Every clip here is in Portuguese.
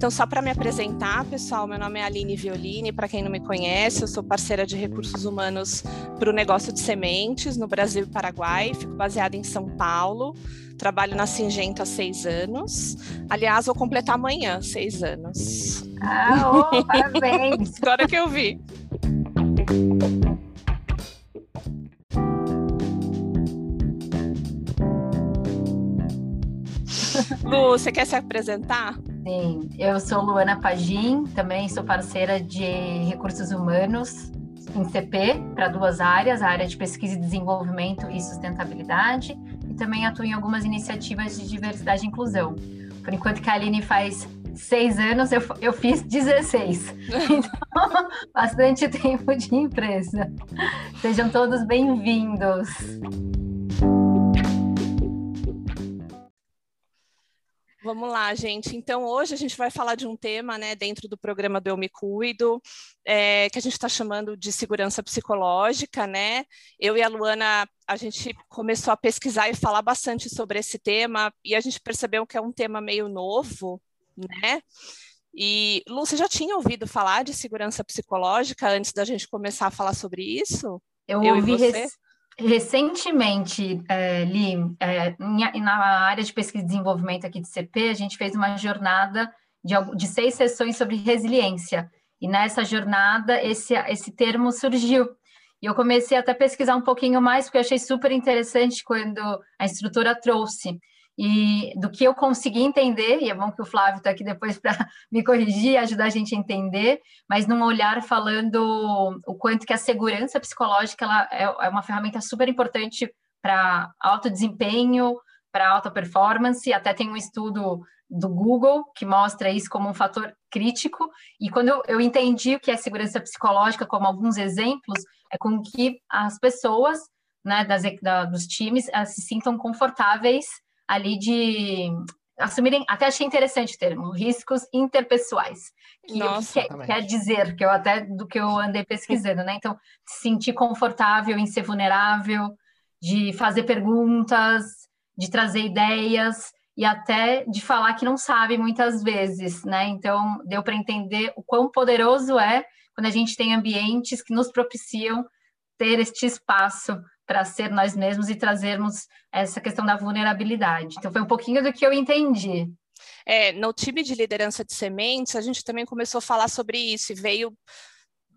Então, só para me apresentar, pessoal, meu nome é Aline Violini, para quem não me conhece, eu sou parceira de recursos humanos para o negócio de sementes no Brasil e Paraguai, fico baseada em São Paulo, trabalho na Singenta há seis anos. Aliás, vou completar amanhã seis anos. Ah, oh, parabéns! Agora que eu vi. Lu, você quer se apresentar? Sim, eu sou Luana Pagim, também sou parceira de recursos humanos em CP para duas áreas, a área de pesquisa e desenvolvimento e sustentabilidade, e também atuo em algumas iniciativas de diversidade e inclusão. Por enquanto que a Aline faz seis anos, eu, eu fiz 16. Então, bastante tempo de empresa. Sejam todos bem-vindos. Vamos lá, gente. Então, hoje a gente vai falar de um tema, né, dentro do programa do Eu Me Cuido, é, que a gente está chamando de segurança psicológica, né? Eu e a Luana, a gente começou a pesquisar e falar bastante sobre esse tema, e a gente percebeu que é um tema meio novo, né? E, Lu, você já tinha ouvido falar de segurança psicológica antes da gente começar a falar sobre isso? Eu, Eu ouvi Recentemente, é, Li, é, na área de pesquisa e desenvolvimento aqui de CP, a gente fez uma jornada de, de seis sessões sobre resiliência. E nessa jornada, esse, esse termo surgiu. E eu comecei até a pesquisar um pouquinho mais, porque eu achei super interessante quando a instrutora trouxe. E do que eu consegui entender, e é bom que o Flávio está aqui depois para me corrigir, ajudar a gente a entender, mas num olhar falando o quanto que a segurança psicológica ela é, é uma ferramenta super importante para alto desempenho, para alta performance, até tem um estudo do Google que mostra isso como um fator crítico, e quando eu, eu entendi o que é segurança psicológica, como alguns exemplos, é com que as pessoas né, das, da, dos times se sintam confortáveis ali de assumirem, até achei interessante o termo, riscos interpessoais. Que Nossa, quer, quer, dizer, que eu até do que eu andei pesquisando, né? Então, se sentir confortável em ser vulnerável, de fazer perguntas, de trazer ideias e até de falar que não sabe muitas vezes, né? Então, deu para entender o quão poderoso é quando a gente tem ambientes que nos propiciam ter este espaço para ser nós mesmos e trazermos essa questão da vulnerabilidade. Então, foi um pouquinho do que eu entendi. É, no time de liderança de sementes, a gente também começou a falar sobre isso e veio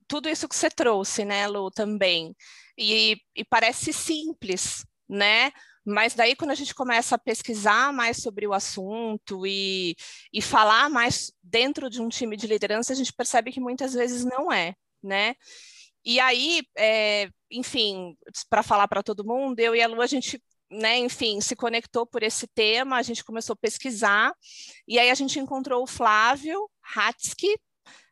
tudo isso que você trouxe, né, Lu, também. E, e parece simples, né? Mas daí, quando a gente começa a pesquisar mais sobre o assunto e, e falar mais dentro de um time de liderança, a gente percebe que muitas vezes não é, né? E aí, é, enfim, para falar para todo mundo, eu e a Lu, a gente, né, enfim, se conectou por esse tema, a gente começou a pesquisar, e aí a gente encontrou o Flávio Hatsky,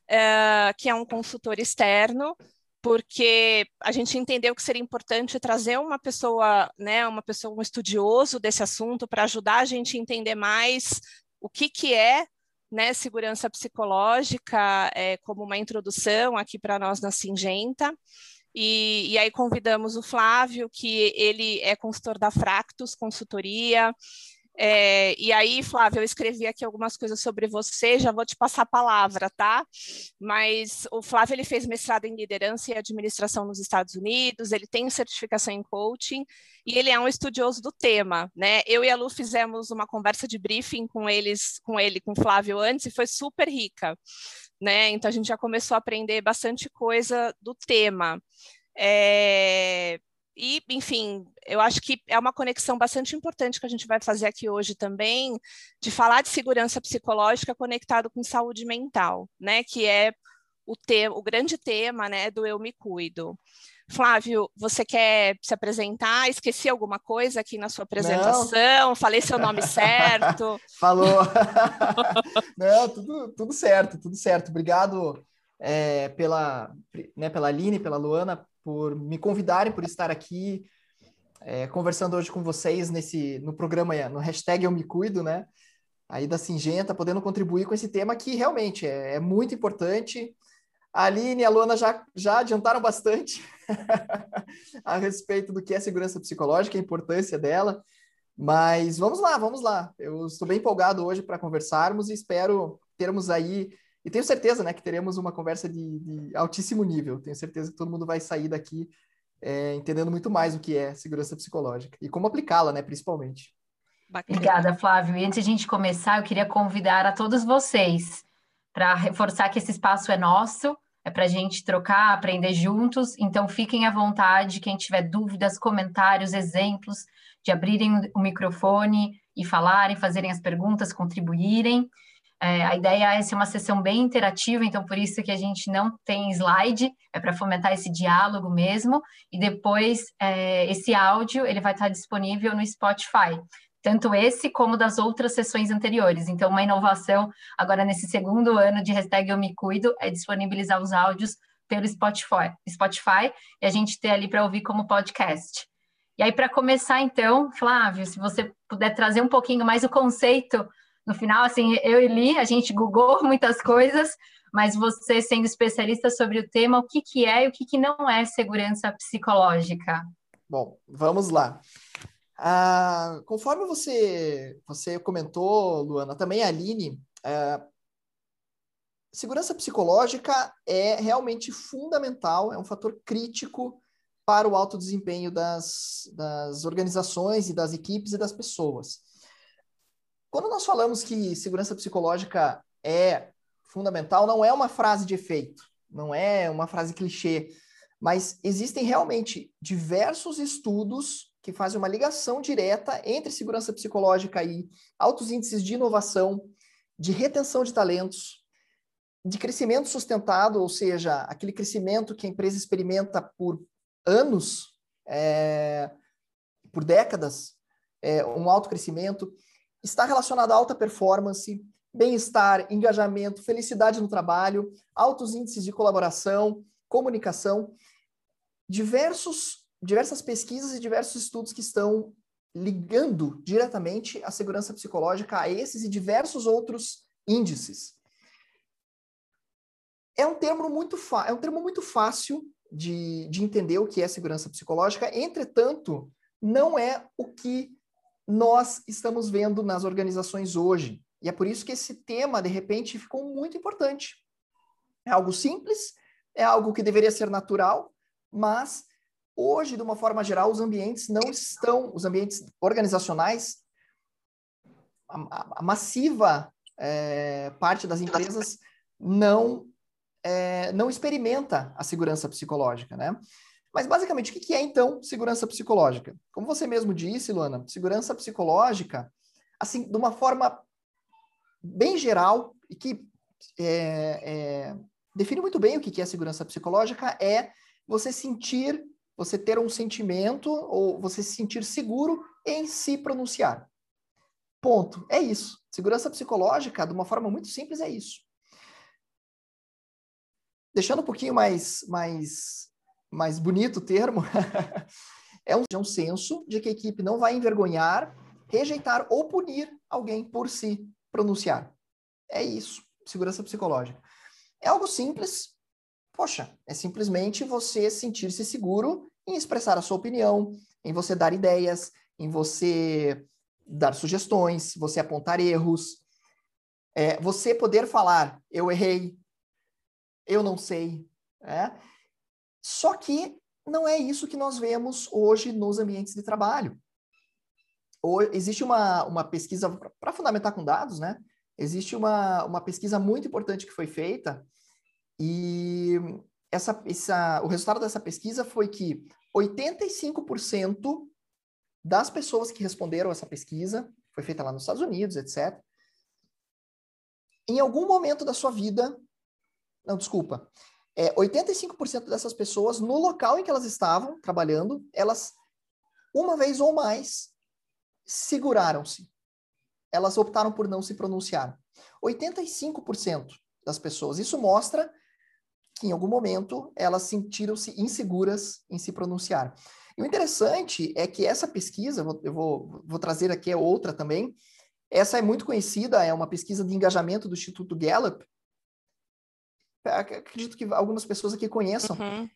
é, que é um consultor externo, porque a gente entendeu que seria importante trazer uma pessoa, né, uma pessoa, um estudioso desse assunto para ajudar a gente a entender mais o que, que é né, segurança psicológica é, como uma introdução aqui para nós na Singenta. E, e, aí convidamos o Flávio, que ele é consultor da Fractus Consultoria, é, e aí, Flávia, eu escrevi aqui algumas coisas sobre você, já vou te passar a palavra, tá? Mas o Flávio ele fez mestrado em liderança e administração nos Estados Unidos, ele tem certificação em coaching e ele é um estudioso do tema, né? Eu e a Lu fizemos uma conversa de briefing com eles, com ele, com o Flávio antes e foi super rica, né? Então a gente já começou a aprender bastante coisa do tema. É, e, enfim, eu acho que é uma conexão bastante importante que a gente vai fazer aqui hoje também, de falar de segurança psicológica conectado com saúde mental, né? Que é o, te o grande tema né, do Eu Me Cuido. Flávio, você quer se apresentar? Esqueci alguma coisa aqui na sua apresentação? Não. Falei seu nome certo? Falou. Não, tudo, tudo certo, tudo certo. Obrigado é, pela, né, pela Aline, pela Luana, por me convidarem, por estar aqui é, conversando hoje com vocês nesse no programa, no hashtag Eu Me Cuido, né? Aí da Singenta, podendo contribuir com esse tema que realmente é, é muito importante. A Aline e a Luana já, já adiantaram bastante a respeito do que é segurança psicológica, a importância dela. Mas vamos lá, vamos lá. Eu estou bem empolgado hoje para conversarmos e espero termos aí e tenho certeza, né, que teremos uma conversa de, de altíssimo nível. Tenho certeza que todo mundo vai sair daqui é, entendendo muito mais o que é segurança psicológica e como aplicá-la, né, principalmente. Bacana. Obrigada, Flávio. E antes de a gente começar, eu queria convidar a todos vocês para reforçar que esse espaço é nosso, é para a gente trocar, aprender juntos. Então, fiquem à vontade, quem tiver dúvidas, comentários, exemplos, de abrirem o microfone e falarem, fazerem as perguntas, contribuírem. É, a ideia é ser uma sessão bem interativa, então por isso que a gente não tem slide, é para fomentar esse diálogo mesmo. E depois é, esse áudio ele vai estar disponível no Spotify, tanto esse como das outras sessões anteriores. Então, uma inovação agora nesse segundo ano de hashtag Eu Me Cuido é disponibilizar os áudios pelo Spotify, Spotify e a gente ter ali para ouvir como podcast. E aí, para começar, então, Flávio, se você puder trazer um pouquinho mais o conceito no final, assim, eu e Li, a gente googou muitas coisas, mas você sendo especialista sobre o tema, o que, que é e o que, que não é segurança psicológica? Bom, vamos lá. Ah, conforme você, você comentou, Luana, também a Aline, ah, segurança psicológica é realmente fundamental, é um fator crítico para o alto desempenho das, das organizações e das equipes e das pessoas. Quando nós falamos que segurança psicológica é fundamental, não é uma frase de efeito, não é uma frase clichê, mas existem realmente diversos estudos que fazem uma ligação direta entre segurança psicológica e altos índices de inovação, de retenção de talentos, de crescimento sustentado, ou seja, aquele crescimento que a empresa experimenta por anos, é, por décadas, é, um alto crescimento está relacionado à alta performance, bem-estar, engajamento, felicidade no trabalho, altos índices de colaboração, comunicação, diversos, diversas pesquisas e diversos estudos que estão ligando diretamente a segurança psicológica a esses e diversos outros índices. É um termo muito, é um termo muito fácil de, de entender o que é segurança psicológica, entretanto, não é o que nós estamos vendo nas organizações hoje. E é por isso que esse tema, de repente, ficou muito importante. É algo simples, é algo que deveria ser natural, mas hoje, de uma forma geral, os ambientes não estão, os ambientes organizacionais, a, a massiva é, parte das empresas não é, não experimenta a segurança psicológica, né? Mas, basicamente, o que é, então, segurança psicológica? Como você mesmo disse, Luana, segurança psicológica, assim, de uma forma bem geral, e que é, é, define muito bem o que é segurança psicológica, é você sentir, você ter um sentimento, ou você se sentir seguro em se pronunciar. Ponto. É isso. Segurança psicológica, de uma forma muito simples, é isso. Deixando um pouquinho mais, mais mais bonito termo, é um, é um senso de que a equipe não vai envergonhar, rejeitar ou punir alguém por se pronunciar. É isso, segurança psicológica. É algo simples, poxa, é simplesmente você sentir-se seguro em expressar a sua opinião, em você dar ideias, em você dar sugestões, você apontar erros, é, você poder falar, eu errei, eu não sei, é? Só que não é isso que nós vemos hoje nos ambientes de trabalho. Ou, existe uma, uma pesquisa, para fundamentar com dados, né? Existe uma, uma pesquisa muito importante que foi feita e essa, essa, o resultado dessa pesquisa foi que 85% das pessoas que responderam essa pesquisa, foi feita lá nos Estados Unidos, etc., em algum momento da sua vida, não, desculpa, é, 85% dessas pessoas, no local em que elas estavam trabalhando, elas, uma vez ou mais, seguraram-se. Elas optaram por não se pronunciar. 85% das pessoas. Isso mostra que, em algum momento, elas sentiram-se inseguras em se pronunciar. E o interessante é que essa pesquisa, eu vou, vou trazer aqui outra também, essa é muito conhecida, é uma pesquisa de engajamento do Instituto Gallup, acredito que algumas pessoas aqui conheçam. Uhum.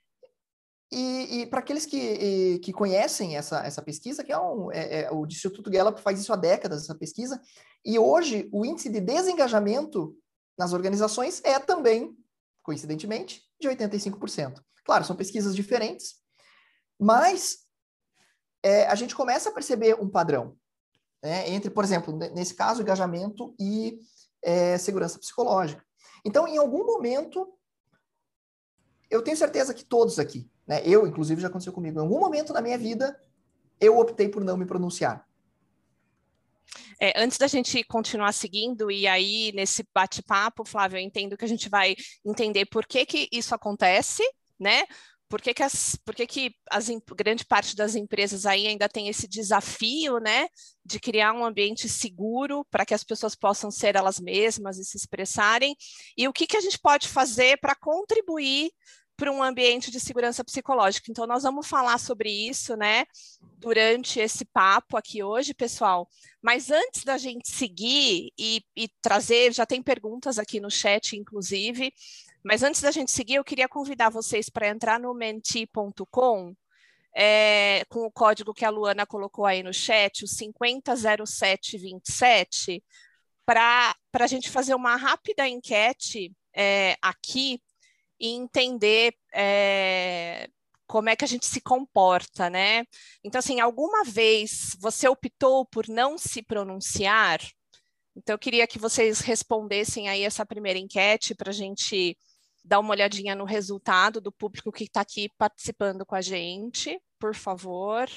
E, e para aqueles que, que conhecem essa, essa pesquisa, que é, um, é, é, o Instituto Gallup faz isso há décadas, essa pesquisa, e hoje o índice de desengajamento nas organizações é também, coincidentemente, de 85%. Claro, são pesquisas diferentes, mas é, a gente começa a perceber um padrão né, entre, por exemplo, nesse caso, engajamento e é, segurança psicológica. Então, em algum momento, eu tenho certeza que todos aqui, né, eu, inclusive, já aconteceu comigo, em algum momento na minha vida, eu optei por não me pronunciar. É, antes da gente continuar seguindo, e aí nesse bate-papo, Flávio, eu entendo que a gente vai entender por que, que isso acontece, né? Por que, que, as, por que, que as, grande parte das empresas aí ainda tem esse desafio, né, de criar um ambiente seguro para que as pessoas possam ser elas mesmas e se expressarem? E o que, que a gente pode fazer para contribuir para um ambiente de segurança psicológica. Então, nós vamos falar sobre isso, né, durante esse papo aqui hoje, pessoal. Mas antes da gente seguir e, e trazer, já tem perguntas aqui no chat, inclusive, mas antes da gente seguir, eu queria convidar vocês para entrar no menti.com. É, com o código que a Luana colocou aí no chat, o 500727, para a gente fazer uma rápida enquete é, aqui e entender é, como é que a gente se comporta, né? Então, assim, alguma vez você optou por não se pronunciar? Então, eu queria que vocês respondessem aí essa primeira enquete para a gente dar uma olhadinha no resultado do público que está aqui participando com a gente, por favor.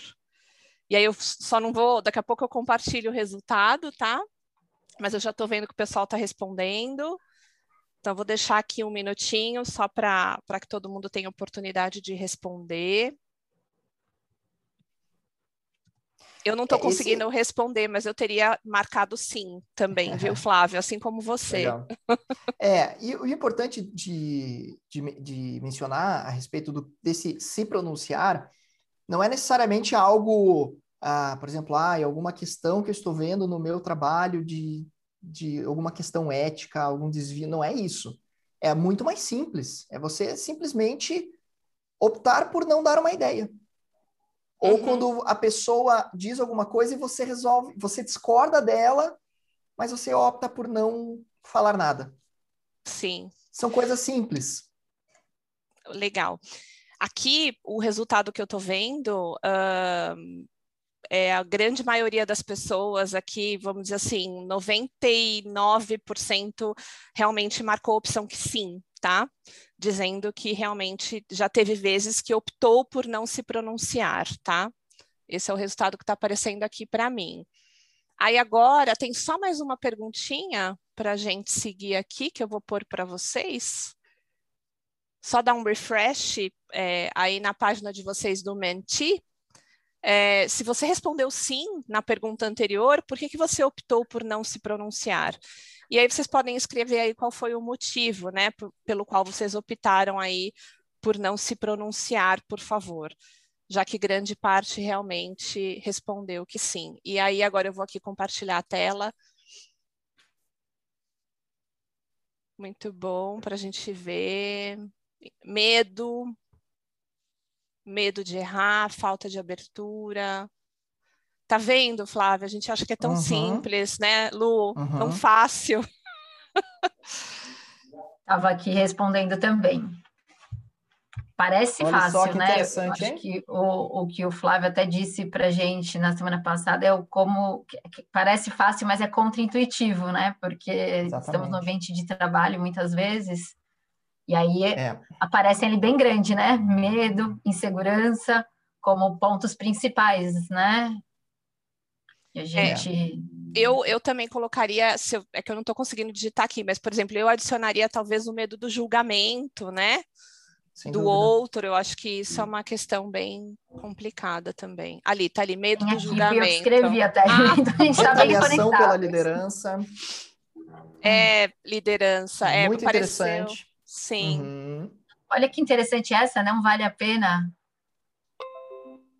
E aí eu só não vou, daqui a pouco eu compartilho o resultado, tá? Mas eu já estou vendo que o pessoal está respondendo. Então, vou deixar aqui um minutinho só para que todo mundo tenha oportunidade de responder. Eu não estou é, conseguindo esse... responder, mas eu teria marcado sim também, viu, Flávio? Assim como você. Legal. é, e o importante de, de, de mencionar a respeito do, desse se pronunciar não é necessariamente algo, ah, por exemplo, ah, alguma questão que eu estou vendo no meu trabalho de de alguma questão ética, algum desvio, não é isso. É muito mais simples. É você simplesmente optar por não dar uma ideia. Ou uhum. quando a pessoa diz alguma coisa e você resolve, você discorda dela, mas você opta por não falar nada. Sim. São coisas simples. Legal. Aqui, o resultado que eu estou vendo, uh, é, a grande maioria das pessoas aqui, vamos dizer assim, 99% realmente marcou a opção que sim, tá? Dizendo que realmente já teve vezes que optou por não se pronunciar, tá? Esse é o resultado que está aparecendo aqui para mim. Aí agora tem só mais uma perguntinha para a gente seguir aqui, que eu vou pôr para vocês. Só dar um refresh é, aí na página de vocês do Menti, é, se você respondeu sim na pergunta anterior, por que, que você optou por não se pronunciar? E aí vocês podem escrever aí qual foi o motivo, né, pelo qual vocês optaram aí por não se pronunciar, por favor, já que grande parte realmente respondeu que sim. E aí agora eu vou aqui compartilhar a tela. Muito bom para a gente ver. Medo, medo de errar, falta de abertura. Tá vendo, Flávia? A gente acha que é tão uhum. simples, né, Lu? Uhum. Tão fácil. Estava aqui respondendo também. Parece Olha fácil, né? Acho hein? que o, o que o Flávio até disse para gente na semana passada é o como parece fácil, mas é contra-intuitivo, né? Porque Exatamente. estamos no ambiente de trabalho muitas vezes e aí é. aparecem ali bem grande, né? Medo, insegurança, como pontos principais, né? E a é. gente. É. Eu, eu também colocaria, eu, é que eu não estou conseguindo digitar aqui, mas, por exemplo, eu adicionaria talvez o medo do julgamento, né? Sem do dúvida. outro, eu acho que isso é uma questão bem complicada também. Ali, tá ali, medo Tem do julgamento. Eu escrevi até, ah, então a gente tá bem conectado. pela liderança. É, liderança, é, Muito interessante. Sim. Uhum. Olha que interessante essa, não vale a pena.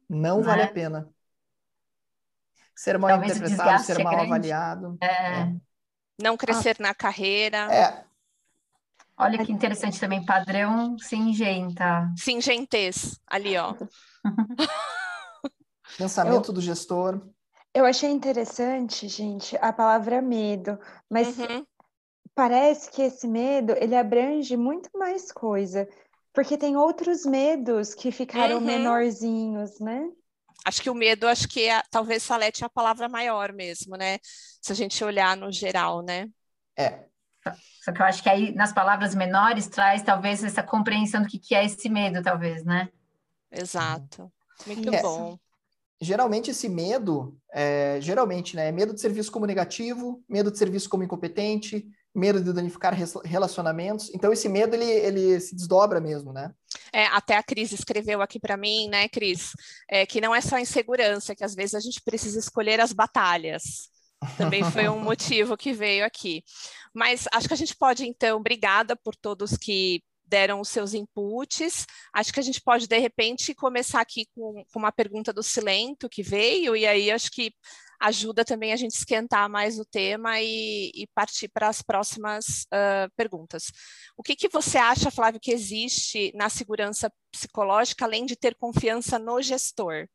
Não, não vale é? a pena. Ser mal Talvez interpretado, ser é mal avaliado. É. É. Não crescer ah. na carreira. É. Olha que interessante também, padrão singenta. Singentez, ali, ó. Pensamento eu, do gestor. Eu achei interessante, gente, a palavra medo, mas uhum parece que esse medo ele abrange muito mais coisa, porque tem outros medos que ficaram uhum. menorzinhos, né? Acho que o medo, acho que é, talvez Salete é a palavra maior mesmo, né? Se a gente olhar no geral, né? É. Só que eu acho que aí nas palavras menores traz talvez essa compreensão do que, que é esse medo, talvez, né? Exato. Muito é. bom geralmente esse medo, é, geralmente, né, é medo de ser visto como negativo, medo de ser visto como incompetente, medo de danificar relacionamentos. Então esse medo ele, ele se desdobra mesmo, né? É, até a Cris escreveu aqui para mim, né, Cris, é, que não é só insegurança, que às vezes a gente precisa escolher as batalhas. Também foi um motivo que veio aqui. Mas acho que a gente pode, então, obrigada por todos que deram os seus inputs. Acho que a gente pode, de repente, começar aqui com, com uma pergunta do Silento que veio, e aí acho que ajuda também a gente esquentar mais o tema e, e partir para as próximas uh, perguntas. O que, que você acha, Flávio, que existe na segurança psicológica, além de ter confiança no gestor?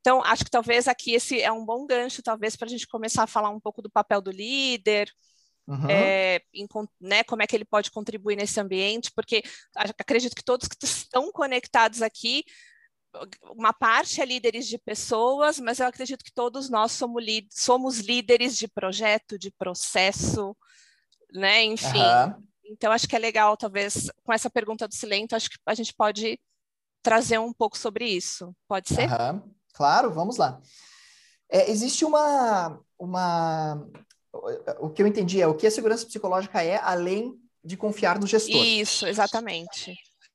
Então, acho que talvez aqui esse é um bom gancho, talvez, para a gente começar a falar um pouco do papel do líder, Uhum. É, em, né, como é que ele pode contribuir nesse ambiente, porque acredito que todos que estão conectados aqui, uma parte é líderes de pessoas, mas eu acredito que todos nós somos, somos líderes de projeto, de processo, né? Enfim. Uhum. Então, acho que é legal, talvez, com essa pergunta do Silento, acho que a gente pode trazer um pouco sobre isso. Pode ser? Uhum. Claro, vamos lá. É, existe uma, uma o que eu entendi é o que a segurança psicológica é, além de confiar no gestor. Isso, exatamente.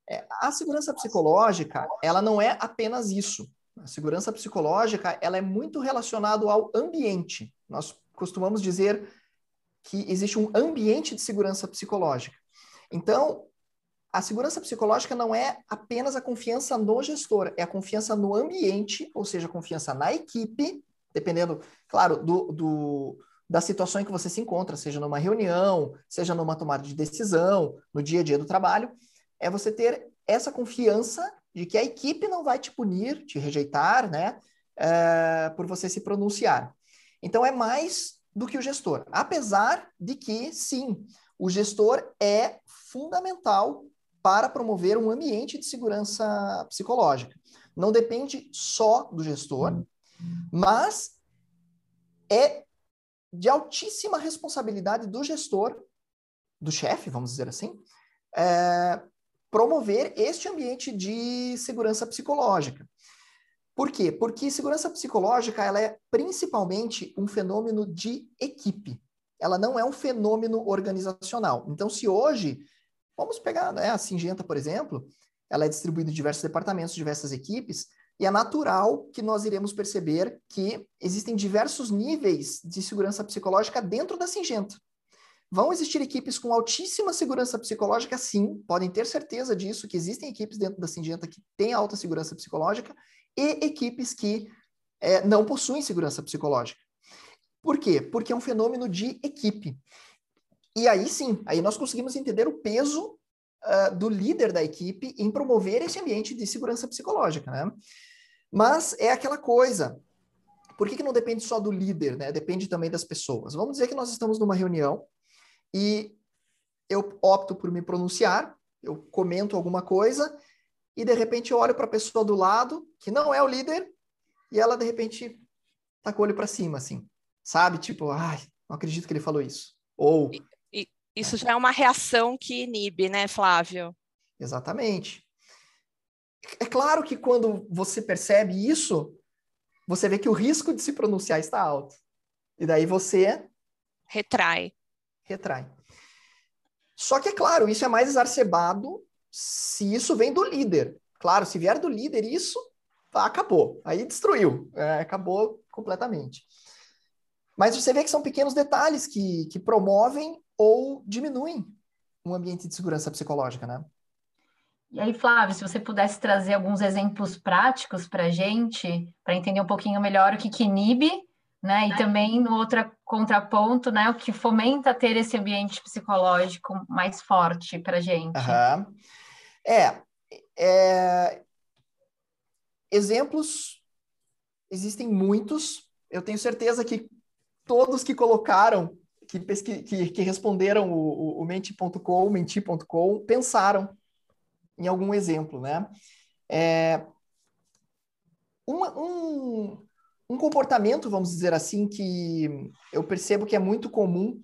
É, a segurança psicológica, ela não é apenas isso. A segurança psicológica, ela é muito relacionada ao ambiente. Nós costumamos dizer que existe um ambiente de segurança psicológica. Então, a segurança psicológica não é apenas a confiança no gestor, é a confiança no ambiente, ou seja, a confiança na equipe, dependendo, claro, do, do, da situação em que você se encontra, seja numa reunião, seja numa tomada de decisão, no dia a dia do trabalho, é você ter essa confiança de que a equipe não vai te punir, te rejeitar, né, é, por você se pronunciar. Então é mais do que o gestor, apesar de que, sim, o gestor é fundamental para promover um ambiente de segurança psicológica. Não depende só do gestor, mas é de altíssima responsabilidade do gestor, do chefe, vamos dizer assim, é, promover este ambiente de segurança psicológica. Por quê? Porque segurança psicológica ela é principalmente um fenômeno de equipe. Ela não é um fenômeno organizacional. Então, se hoje, vamos pegar né, a Singenta, por exemplo, ela é distribuída em diversos departamentos, diversas equipes, e é natural que nós iremos perceber que existem diversos níveis de segurança psicológica dentro da Singenta. Vão existir equipes com altíssima segurança psicológica, sim, podem ter certeza disso, que existem equipes dentro da Singenta que têm alta segurança psicológica e equipes que é, não possuem segurança psicológica. Por quê? Porque é um fenômeno de equipe. E aí sim, aí nós conseguimos entender o peso uh, do líder da equipe em promover esse ambiente de segurança psicológica, né? Mas é aquela coisa. Por que, que não depende só do líder, né? Depende também das pessoas. Vamos dizer que nós estamos numa reunião e eu opto por me pronunciar, eu comento alguma coisa e de repente eu olho para a pessoa do lado, que não é o líder, e ela de repente tá com o olho para cima, assim, sabe? Tipo, ai, não acredito que ele falou isso. Ou. Isso já é uma reação que inibe, né, Flávio? Exatamente. É claro que quando você percebe isso, você vê que o risco de se pronunciar está alto. E daí você retrai. Retrai. Só que é claro, isso é mais exacerbado se isso vem do líder. Claro, se vier do líder isso, acabou. Aí destruiu. É, acabou completamente. Mas você vê que são pequenos detalhes que, que promovem ou diminuem um ambiente de segurança psicológica, né? E aí, Flávio, se você pudesse trazer alguns exemplos práticos para a gente, para entender um pouquinho melhor o que, que inibe, né? E também no outro contraponto, né? O que fomenta ter esse ambiente psicológico mais forte para a gente. Uhum. É, é, exemplos existem muitos. Eu tenho certeza que todos que colocaram que, que, que responderam o, o, o menti.com, menti.com, pensaram em algum exemplo, né? É, um, um comportamento, vamos dizer assim, que eu percebo que é muito comum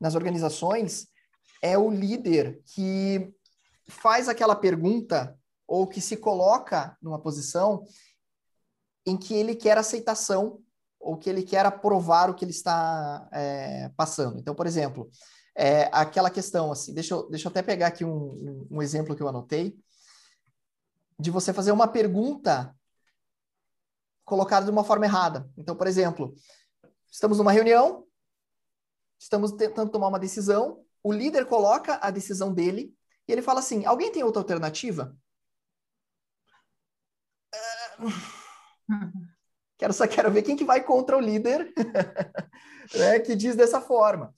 nas organizações é o líder que faz aquela pergunta ou que se coloca numa posição em que ele quer aceitação ou que ele quer aprovar o que ele está é, passando. Então, por exemplo, é, aquela questão assim, deixa eu, deixa eu até pegar aqui um, um, um exemplo que eu anotei, de você fazer uma pergunta colocada de uma forma errada. Então, por exemplo, estamos numa reunião, estamos tentando tomar uma decisão, o líder coloca a decisão dele e ele fala assim: alguém tem outra alternativa? Uh... Quero só quero ver quem que vai contra o líder né, que diz dessa forma.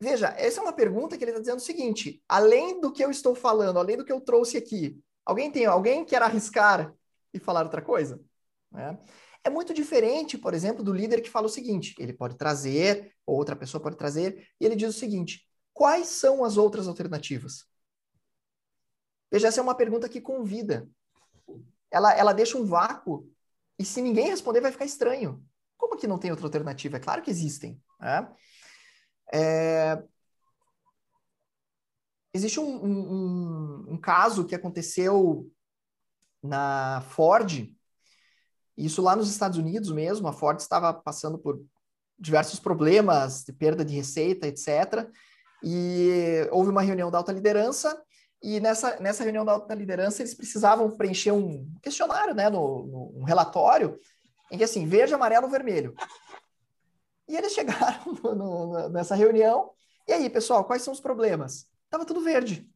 Veja, essa é uma pergunta que ele está dizendo o seguinte: além do que eu estou falando, além do que eu trouxe aqui, alguém tem alguém quer arriscar e falar outra coisa? Né? É muito diferente, por exemplo, do líder que fala o seguinte: ele pode trazer, ou outra pessoa pode trazer, e ele diz o seguinte: quais são as outras alternativas? Veja, essa é uma pergunta que convida. Ela, ela deixa um vácuo e se ninguém responder, vai ficar estranho. Como que não tem outra alternativa? É claro que existem. Né? É... Existe um, um, um, caso que aconteceu na Ford, isso lá nos Estados Unidos mesmo. A Ford estava passando por diversos problemas de perda de receita, etc. E houve uma reunião da alta liderança e nessa, nessa reunião da alta liderança, eles precisavam preencher um questionário, né, no, no, um relatório, em que assim, verde, amarelo, vermelho. E eles chegaram no, no, nessa reunião, e aí, pessoal, quais são os problemas? Tava tudo verde.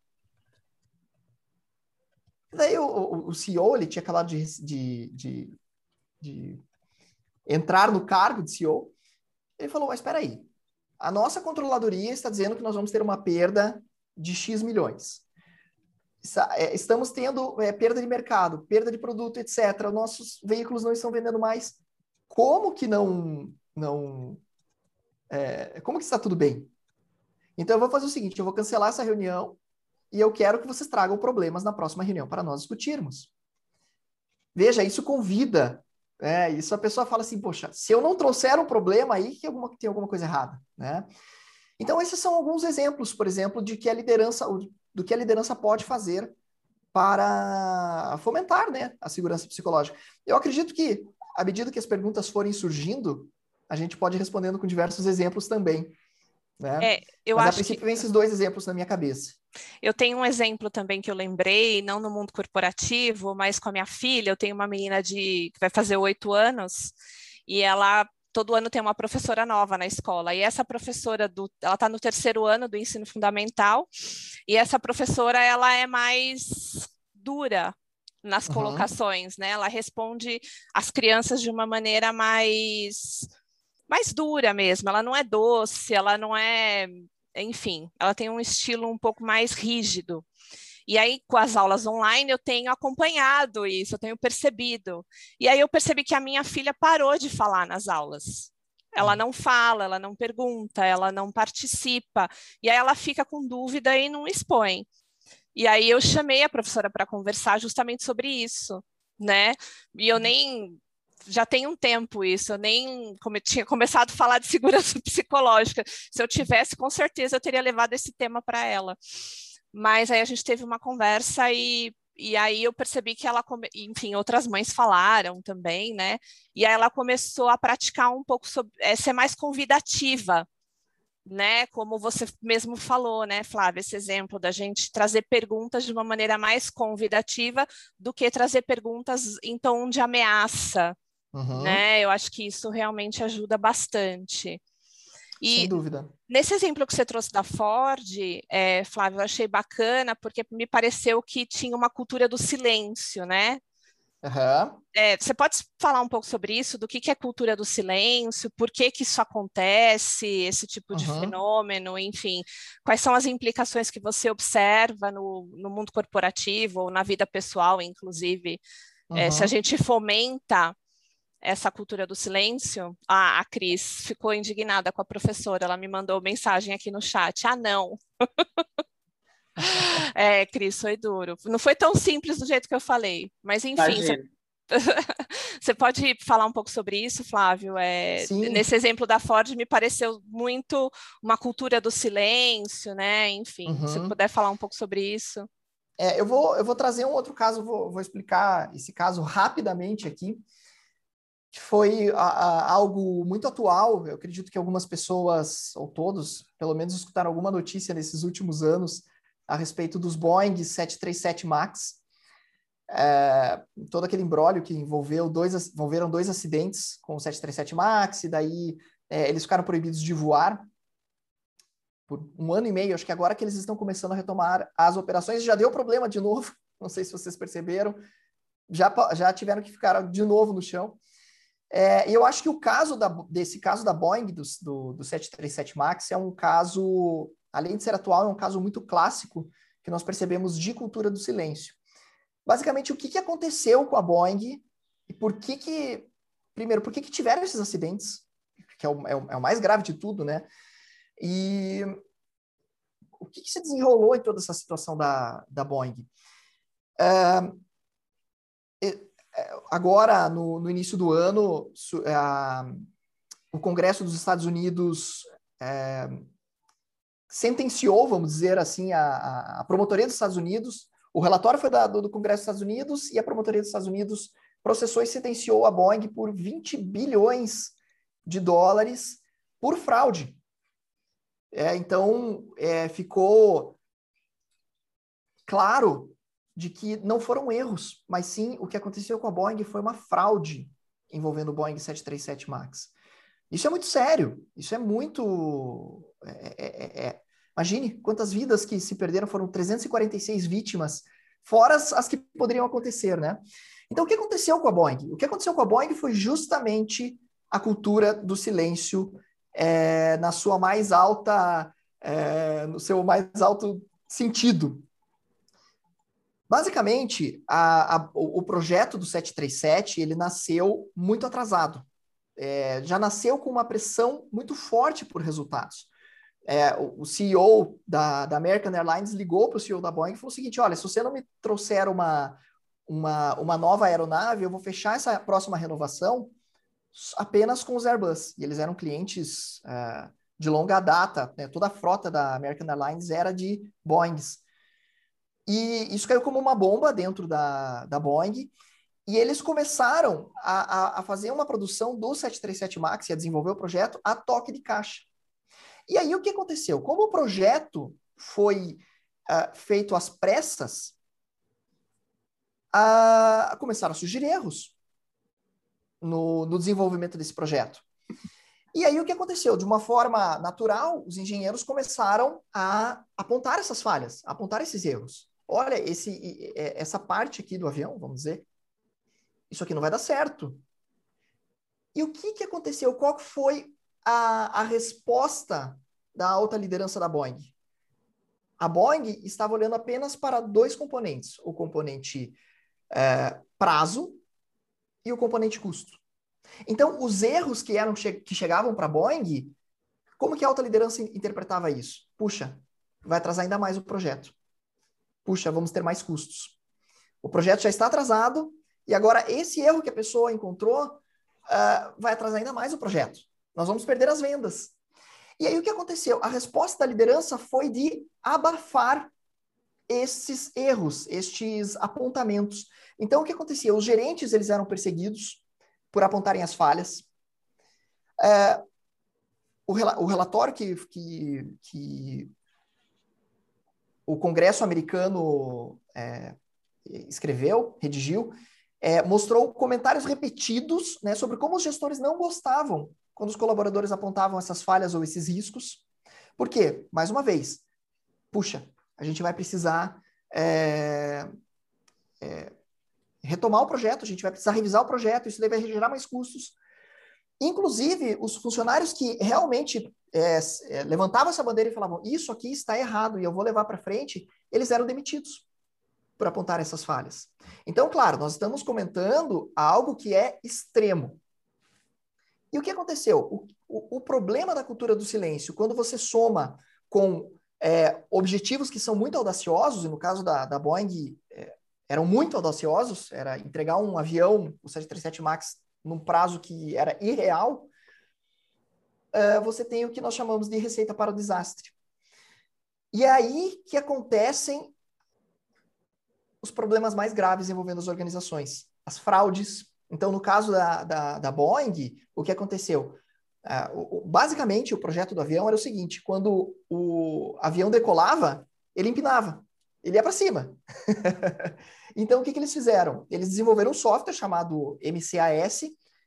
E daí o, o, o, CEO, ele tinha acabado de, de, de, de entrar no cargo de CEO, ele falou, mas espera aí, a nossa controladoria está dizendo que nós vamos ter uma perda de X milhões. É, estamos tendo é, perda de mercado, perda de produto, etc. Nossos veículos não estão vendendo mais. Como que não, não, é, como que está tudo bem? Então eu vou fazer o seguinte, eu vou cancelar essa reunião e eu quero que vocês tragam problemas na próxima reunião para nós discutirmos. Veja, isso convida, é, isso a pessoa fala assim, poxa, se eu não trouxer um problema aí, que alguma, tem alguma coisa errada, né? Então esses são alguns exemplos, por exemplo, de que a liderança, do que a liderança pode fazer para fomentar né, a segurança psicológica. Eu acredito que, à medida que as perguntas forem surgindo, a gente pode ir respondendo com diversos exemplos também. Né? É, eu Mas, acho a princípio, que... vem esses dois exemplos na minha cabeça. Eu tenho um exemplo também que eu lembrei, não no mundo corporativo, mas com a minha filha. Eu tenho uma menina de que vai fazer oito anos e ela todo ano tem uma professora nova na escola. E essa professora do, ela está no terceiro ano do ensino fundamental. E essa professora ela é mais dura nas uhum. colocações, né? Ela responde às crianças de uma maneira mais mais dura mesmo. Ela não é doce, ela não é, enfim, ela tem um estilo um pouco mais rígido. E aí, com as aulas online, eu tenho acompanhado isso, eu tenho percebido. E aí eu percebi que a minha filha parou de falar nas aulas. Ela hum. não fala, ela não pergunta, ela não participa. E aí ela fica com dúvida e não expõe. E aí eu chamei a professora para conversar justamente sobre isso, né? E eu nem já tem um tempo isso, eu nem como, tinha começado a falar de segurança psicológica. Se eu tivesse, com certeza eu teria levado esse tema para ela. Mas aí a gente teve uma conversa e, e aí eu percebi que ela, enfim, outras mães falaram também, né? E aí ela começou a praticar um pouco sobre, é, ser mais convidativa, né? Como você mesmo falou, né, Flávia, esse exemplo da gente trazer perguntas de uma maneira mais convidativa do que trazer perguntas em tom de ameaça, uhum. né? Eu acho que isso realmente ajuda bastante. E Sem dúvida. Nesse exemplo que você trouxe da Ford, é, Flávio, eu achei bacana, porque me pareceu que tinha uma cultura do silêncio, né? Uhum. É, você pode falar um pouco sobre isso, do que, que é cultura do silêncio, por que, que isso acontece, esse tipo uhum. de fenômeno, enfim, quais são as implicações que você observa no, no mundo corporativo ou na vida pessoal, inclusive, uhum. é, se a gente fomenta essa cultura do silêncio, a, a Cris ficou indignada com a professora, ela me mandou mensagem aqui no chat, ah, não. é, Cris, foi duro. Não foi tão simples do jeito que eu falei, mas enfim, você, pode falar um pouco sobre isso, Flávio? É, nesse exemplo da Ford, me pareceu muito uma cultura do silêncio, né? Enfim, uhum. se puder falar um pouco sobre isso. É, eu, vou, eu vou trazer um outro caso, vou, vou explicar esse caso rapidamente aqui foi a, a, algo muito atual. Eu acredito que algumas pessoas, ou todos, pelo menos escutaram alguma notícia nesses últimos anos a respeito dos Boeing 737 MAX. É, todo aquele embrólio que envolveu dois, envolveram dois acidentes com o 737 MAX, e daí é, eles ficaram proibidos de voar por um ano e meio. Acho que agora que eles estão começando a retomar as operações, já deu problema de novo. Não sei se vocês perceberam. Já, já tiveram que ficar de novo no chão. É, eu acho que o caso da, desse caso da Boeing, do, do, do 737 MAX, é um caso, além de ser atual, é um caso muito clássico que nós percebemos de cultura do silêncio. Basicamente, o que, que aconteceu com a Boeing e por que que, primeiro, por que que tiveram esses acidentes, que é o, é o, é o mais grave de tudo, né? E o que, que, se desenrolou em toda essa situação da, da Boeing? Uh, agora, no, no, início do ano, é, a, o Congresso dos Estados Unidos é, sentenciou, vamos dizer assim, a, a, promotoria dos Estados Unidos. O relatório foi da, do, do, Congresso dos Estados Unidos e a promotoria dos Estados Unidos processou e sentenciou a Boeing por 20 bilhões de dólares por fraude. É, então, é, ficou claro de que não foram erros, mas sim o que aconteceu com a Boeing foi uma fraude envolvendo o Boeing 737 MAX. Isso é muito sério, isso é muito. É, é, é, é, imagine quantas vidas que se perderam, foram 346 vítimas, fora as, as, que poderiam acontecer, né? Então, o que aconteceu com a Boeing? O que aconteceu com a Boeing foi justamente a cultura do silêncio é, na sua mais alta, é, no seu mais alto sentido, Basicamente, a, a, o, projeto do 737 ele nasceu muito atrasado. É, já nasceu com uma pressão muito forte por resultados. É, o, o, CEO da, da American Airlines ligou para o CEO da Boeing e falou o seguinte: olha, se você não me trouxer uma, uma, uma nova aeronave, eu vou fechar essa próxima renovação apenas com os Airbus. E eles eram clientes uh, de longa data, né? toda a frota da American Airlines era de Boeings. E isso caiu como uma bomba dentro da, da Boeing. E eles começaram a, a, a fazer uma produção do 737 MAX e a desenvolver o projeto a toque de caixa. E aí o que aconteceu? Como o projeto foi uh, feito às pressas, uh, começaram a surgir erros no, no desenvolvimento desse projeto. E aí o que aconteceu? De uma forma natural, os engenheiros começaram a apontar essas falhas, a apontar esses erros olha, esse, essa parte aqui do avião, vamos dizer, isso aqui não vai dar certo. E o que, que aconteceu? Qual foi a, a resposta da alta liderança da Boeing? A Boeing estava olhando apenas para dois componentes: o componente é, prazo e o componente custo. Então, os erros que eram que chegavam para a Boeing, como que a alta liderança interpretava isso? Puxa, vai atrasar ainda mais o projeto puxa, vamos ter mais custos. O projeto já está atrasado e agora esse erro que a pessoa encontrou uh, vai atrasar ainda mais o projeto. Nós vamos perder as vendas. E aí o que aconteceu? A resposta da liderança foi de abafar esses erros, estes apontamentos. Então o que acontecia? Os gerentes eles eram perseguidos por apontarem as falhas. Uh, o, rel o, relatório que, que, que o Congresso americano é, escreveu, redigiu, é, mostrou comentários repetidos né, sobre como os gestores não gostavam quando os colaboradores apontavam essas falhas ou esses riscos. Por quê? Mais uma vez, puxa, a gente vai precisar é, é, retomar o projeto, a gente vai precisar revisar o projeto, isso deve gerar mais custos. Inclusive, os funcionários que realmente é, é, levantavam essa bandeira e falavam: Isso aqui está errado e eu vou levar para frente, eles eram demitidos por apontar essas falhas. Então, claro, nós estamos comentando algo que é extremo. E o que aconteceu? O, o, o problema da cultura do silêncio, quando você soma com é, objetivos que são muito audaciosos, e no caso da, da Boeing é, eram muito audaciosos, era entregar um avião, o 737 MAX, num prazo que era irreal, é, você tem o que nós chamamos de receita para o desastre. E é aí que acontecem os problemas mais graves envolvendo as organizações. As fraudes. Então, no caso da, da, da Boeing, o que aconteceu? Uh, basicamente, o projeto do avião era o seguinte: quando o avião decolava, ele empinava, ele ia para cima. então, o que, que eles fizeram? Eles desenvolveram um software chamado MCAS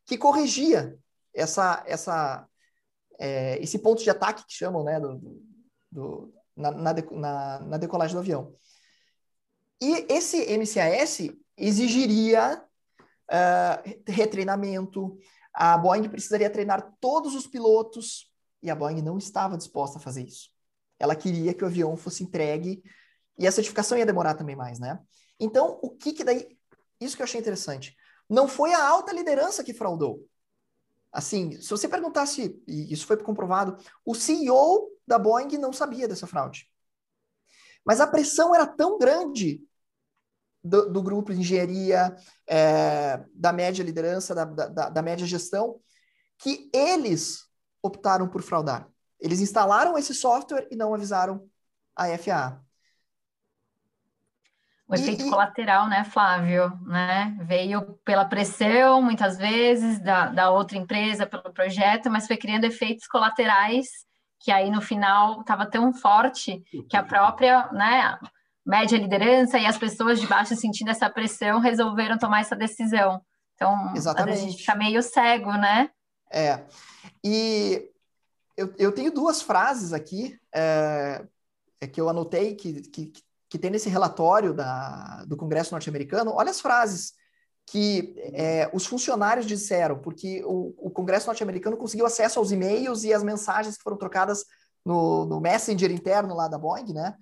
que corrigia essa, essa, é, esse ponto de ataque que chamam né, do, do na, na, na, na decolagem do avião. E esse MCAS exigiria uh, retreinamento, a Boeing precisaria treinar todos os pilotos, e a Boeing não estava disposta a fazer isso. Ela queria que o avião fosse entregue, e a certificação ia demorar também mais, né? Então, o que que daí... Isso que eu achei interessante. Não foi a alta liderança que fraudou. Assim, se você perguntasse, e isso foi comprovado, o CEO da Boeing não sabia dessa fraude. Mas a pressão era tão grande do, do grupo de engenharia, é, da média liderança, da, da, da média gestão, que eles optaram por fraudar. Eles instalaram esse software e não avisaram a FAA. O efeito e, colateral, né, Flávio? Né? Veio pela pressão, muitas vezes, da, da outra empresa, pelo projeto, mas foi criando efeitos colaterais que aí no final estava tão forte que a própria, né, média liderança e as pessoas de baixo sentindo essa pressão resolveram tomar essa decisão. Então, Exatamente. a gente fica meio cego, né? É. E eu, eu tenho duas frases aqui é, é que eu anotei que, que, que tem nesse relatório da, do Congresso norte-americano. Olha as frases que é, os funcionários disseram, porque o, o Congresso norte-americano conseguiu acesso aos e-mails e as mensagens que foram trocadas no, no Messenger interno lá da Boeing, né?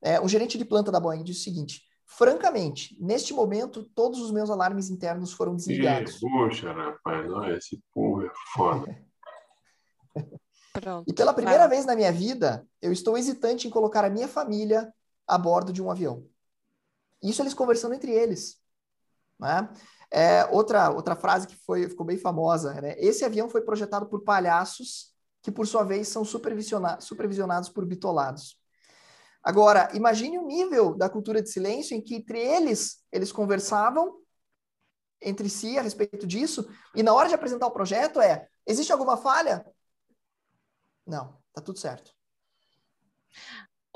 É, o gerente de planta da Boeing disse o seguinte: francamente, neste momento, todos os meus alarmes internos foram desligados. Poxa, rapaz, olha, esse povo é foda. Pronto, e pela primeira vai. vez na minha vida, eu estou hesitante em colocar a minha família a bordo de um avião. Isso eles conversando entre eles. Né? É, outra, outra frase que foi, ficou bem famosa, né? Esse avião foi projetado por palhaços que, por sua vez, são supervisiona supervisionados por bitolados. Agora, imagine o nível da cultura de silêncio em que entre eles, eles conversavam entre si a respeito disso, e na hora de apresentar o projeto é, existe alguma falha? Não, tá tudo certo.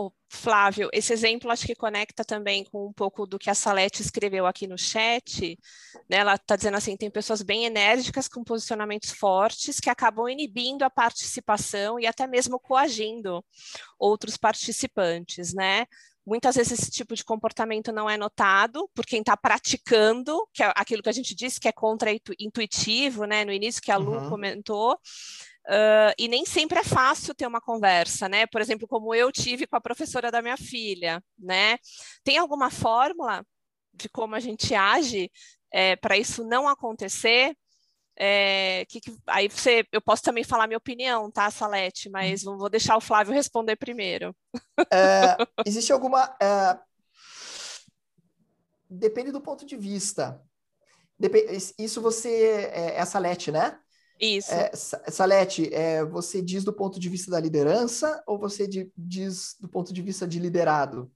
O Flávio, esse exemplo acho que conecta também com um pouco do que a Salete escreveu aqui no chat. Né? Ela está dizendo assim: tem pessoas bem enérgicas com posicionamentos fortes que acabam inibindo a participação e até mesmo coagindo outros participantes, né? Muitas vezes esse tipo de comportamento não é notado por quem está praticando, que é aquilo que a gente disse que é contra-intuitivo, né? No início que a Lu uhum. comentou, Uh, e nem sempre é fácil ter uma conversa, né? Por exemplo, como eu tive com a professora da minha filha, né? Tem alguma fórmula de como a gente age é, para isso não acontecer? É, que, que, aí você, eu posso também falar minha opinião, tá, Salete? Mas vou deixar o Flávio responder primeiro. É, existe alguma. É, depende do ponto de vista. Isso você é, é a Salete, né? Isso. É, Salete, é, você diz do ponto de vista da liderança ou você de, diz do ponto de vista de liderado?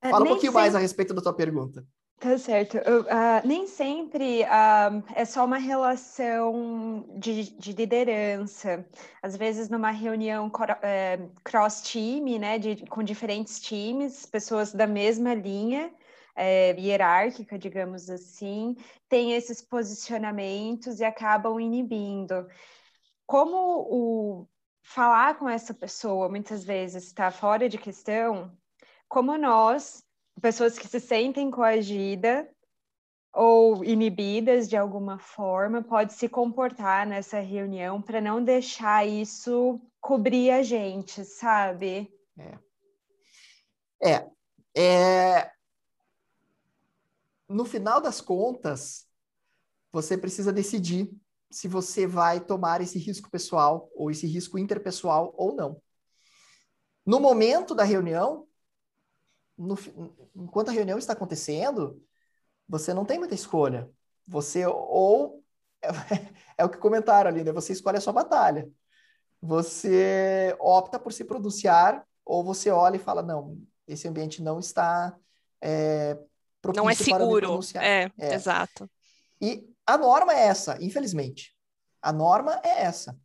É, Fala um pouquinho sempre... mais a respeito da tua pergunta. Tá certo. Eu, uh, nem sempre uh, é só uma relação de, de, liderança. Às vezes, numa reunião é, cross-time, né, de, com diferentes times, pessoas da mesma linha, é, hierárquica, digamos assim, tem esses posicionamentos e acabam inibindo. Como o falar com essa pessoa muitas vezes está fora de questão, como nós, pessoas que se sentem coagidas ou inibidas de alguma forma, pode se comportar nessa reunião para não deixar isso cobrir a gente, sabe? É. É, é, no final das contas, você precisa decidir se você vai tomar esse risco pessoal ou esse risco interpessoal ou não. No momento da reunião, no, enquanto a reunião está acontecendo, você não tem muita escolha. Você ou é, é, o que comentaram ali, né? Você escolhe a sua batalha. Você opta por se pronunciar ou você olha e fala não, esse ambiente não está é, não é seguro. É, é, exato. E a norma é essa, infelizmente. A norma é essa.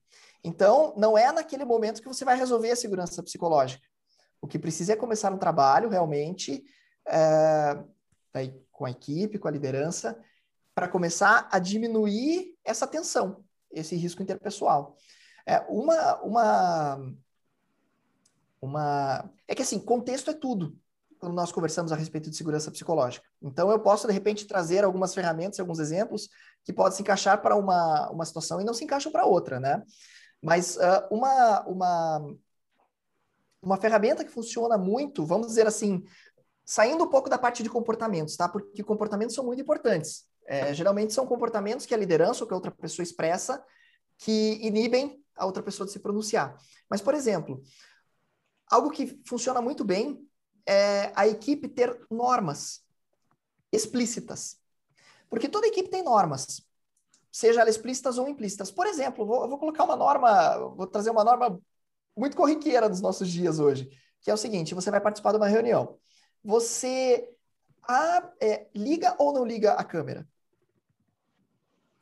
Então, não é naquele momento que você vai resolver a segurança psicológica. O que precisa é começar um trabalho realmente é, com a equipe, com a liderança, para começar a diminuir essa tensão, esse risco interpessoal. É, uma, uma, uma. É que assim, contexto é tudo quando nós conversamos a respeito de segurança psicológica. Então, eu posso, de repente, trazer algumas ferramentas, alguns exemplos que podem se encaixar para uma, uma situação e não se encaixam para outra, né? Mas uh, uma, uma, uma ferramenta que funciona muito, vamos dizer assim, saindo um pouco da parte de comportamentos, tá? Porque comportamentos são muito importantes. É, geralmente são comportamentos que a liderança ou que a outra pessoa expressa que inibem a outra pessoa de se pronunciar. Mas, por exemplo, algo que funciona muito bem é, a equipe ter normas explícitas. Porque toda equipe tem normas, seja elas explícitas ou implícitas. Por exemplo, vou, vou colocar uma norma, vou trazer uma norma muito corriqueira nos nossos dias hoje, que é o seguinte: você vai participar de uma reunião. Você ah, é, liga ou não liga a câmera?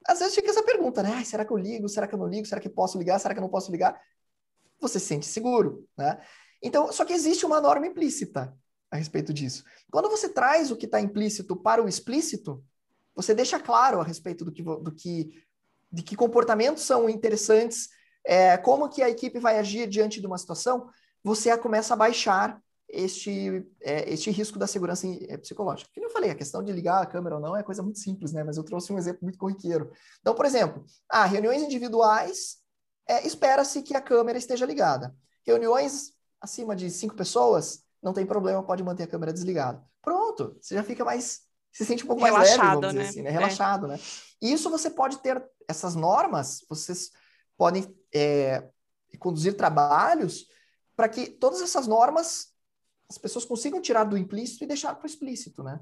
Às vezes fica essa pergunta, né? Será que eu ligo? Será que eu não ligo? Será que posso ligar? Será que eu não posso ligar? Você se sente seguro, né? Então, só que existe uma norma implícita a respeito disso. Quando você traz o que está implícito para o explícito, você deixa claro a respeito do que, do que, de que comportamentos são interessantes, é, como que a equipe vai agir diante de uma situação, você começa a baixar este, é, este risco da segurança é, psicológica. Como eu falei, a questão de ligar a câmera ou não é coisa muito simples, né? Mas eu trouxe um exemplo muito corriqueiro. Então, por exemplo, ah, reuniões individuais, é, espera-se que a câmera esteja ligada. Reuniões acima de cinco pessoas, não tem problema, pode manter a câmera desligada. Pronto, você já fica mais, se sente um pouco mais leve, vamos dizer né? assim, né? É. Relaxado, é. né? E isso você pode ter, essas normas, vocês podem é, conduzir trabalhos para que todas essas normas as pessoas consigam tirar do implícito e deixar para o explícito, né?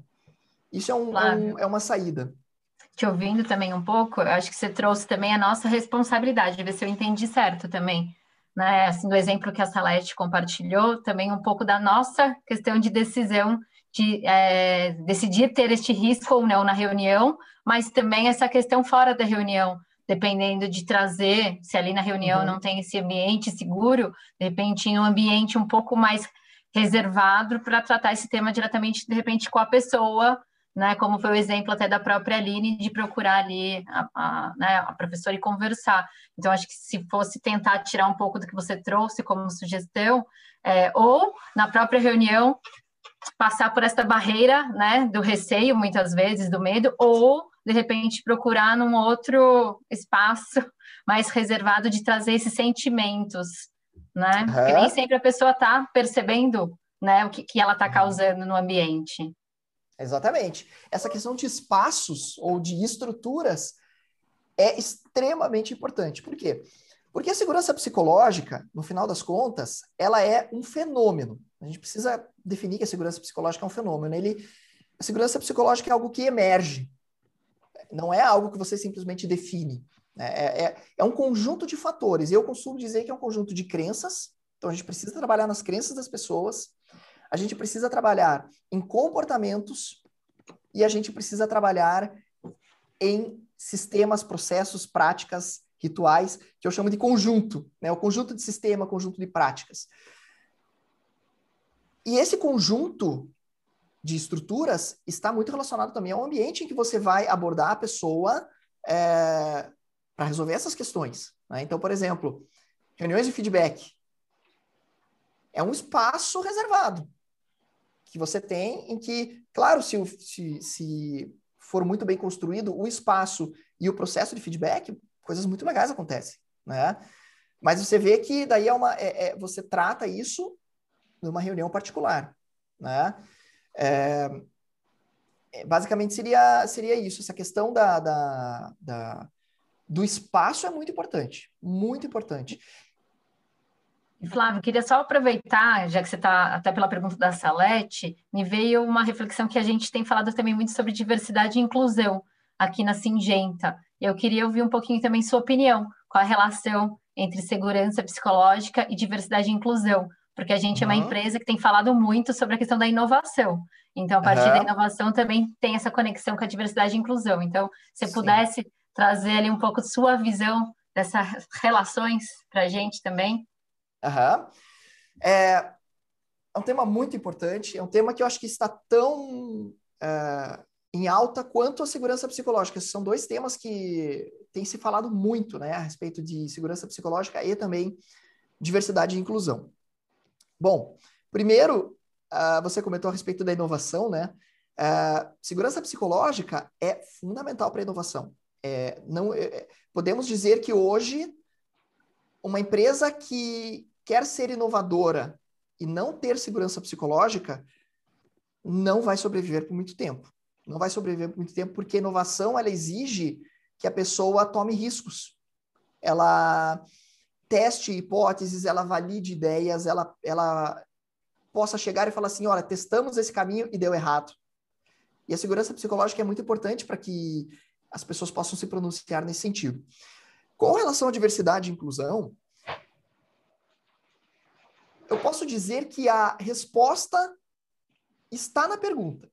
Isso é, um, claro. um, é uma saída. Te ouvindo também um pouco, eu acho que você trouxe também a nossa responsabilidade, ver se eu entendi certo também né, assim, do exemplo que a Salete compartilhou, também um pouco da nossa questão de decisão de é, decidir ter este risco ou não na reunião, mas também essa questão fora da reunião, dependendo de trazer, se ali na reunião uhum. não tem esse ambiente seguro, de repente em um ambiente um pouco mais reservado para tratar esse tema diretamente, de repente, com a pessoa, né, como foi o exemplo até da própria Aline, de procurar ali a, a, né, a, professora e conversar. Então, acho que se fosse tentar tirar um pouco do que você trouxe como sugestão, é, ou na própria reunião, passar por essa barreira né, do receio, muitas vezes, do medo, ou, de repente, procurar num outro espaço mais reservado de trazer esses sentimentos, né? Uhum. Porque nem sempre a pessoa está percebendo né, o que, que ela está causando no ambiente. Exatamente. Essa questão de espaços ou de estruturas é extremamente importante. Por quê? Porque a segurança psicológica, no final das contas, ela é um fenômeno. A gente precisa definir que a segurança psicológica é um fenômeno. Ele, a segurança psicológica é algo que emerge. Não é algo que você simplesmente define. É, é, é um conjunto de fatores. Eu costumo dizer que é um conjunto de crenças. Então, a gente precisa trabalhar nas crenças das pessoas, a gente precisa trabalhar em comportamentos e a gente precisa trabalhar em sistemas, processos, práticas, rituais, que eu chamo de conjunto, né? O conjunto de sistema, conjunto de práticas. E esse conjunto de estruturas está muito relacionado também ao ambiente em que você vai abordar a pessoa é, para resolver essas questões. Né? Então, por exemplo, reuniões de feedback é um espaço reservado que você tem, em que, claro, se, se, se for muito bem construído, o espaço e o processo de feedback, coisas muito legais acontecem, né? Mas você vê que daí é uma, é, é, você trata isso numa reunião particular, né? É, é basicamente seria, seria isso, essa questão da, da, da do espaço é muito importante, muito importante. Flávio, queria só aproveitar, já que você está até pela pergunta da Salete, me veio uma reflexão que a gente tem falado também muito sobre diversidade e inclusão aqui na Singenta. Eu queria ouvir um pouquinho também sua opinião, qual a relação entre segurança psicológica e diversidade e inclusão, porque a gente uhum. é uma empresa que tem falado muito sobre a questão da inovação. Então, a partir uhum. da inovação também tem essa conexão com a diversidade e inclusão. Então, se Sim. pudesse trazer ali um pouco de sua visão dessas relações para a gente também. Uhum. É, é, um tema muito importante, é um tema que eu acho que está tão é, em alta quanto a segurança psicológica. São dois temas que têm se falado muito né, a respeito de segurança psicológica e também diversidade e inclusão. Bom, primeiro, uh, você comentou a respeito da inovação, né? Uh, segurança psicológica é fundamental para a inovação. É, não, é, é, podemos dizer que hoje uma empresa que quer ser inovadora e não ter segurança psicológica não vai sobreviver por muito tempo. Não vai sobreviver por muito tempo porque inovação ela exige que a pessoa tome riscos. Ela teste hipóteses, ela valide ideias, ela, ela possa chegar e falar assim, olha, testamos esse caminho e deu errado. E a segurança psicológica é muito importante para que as pessoas possam se pronunciar nesse sentido. Com relação à diversidade e inclusão, eu posso dizer que a resposta está na pergunta.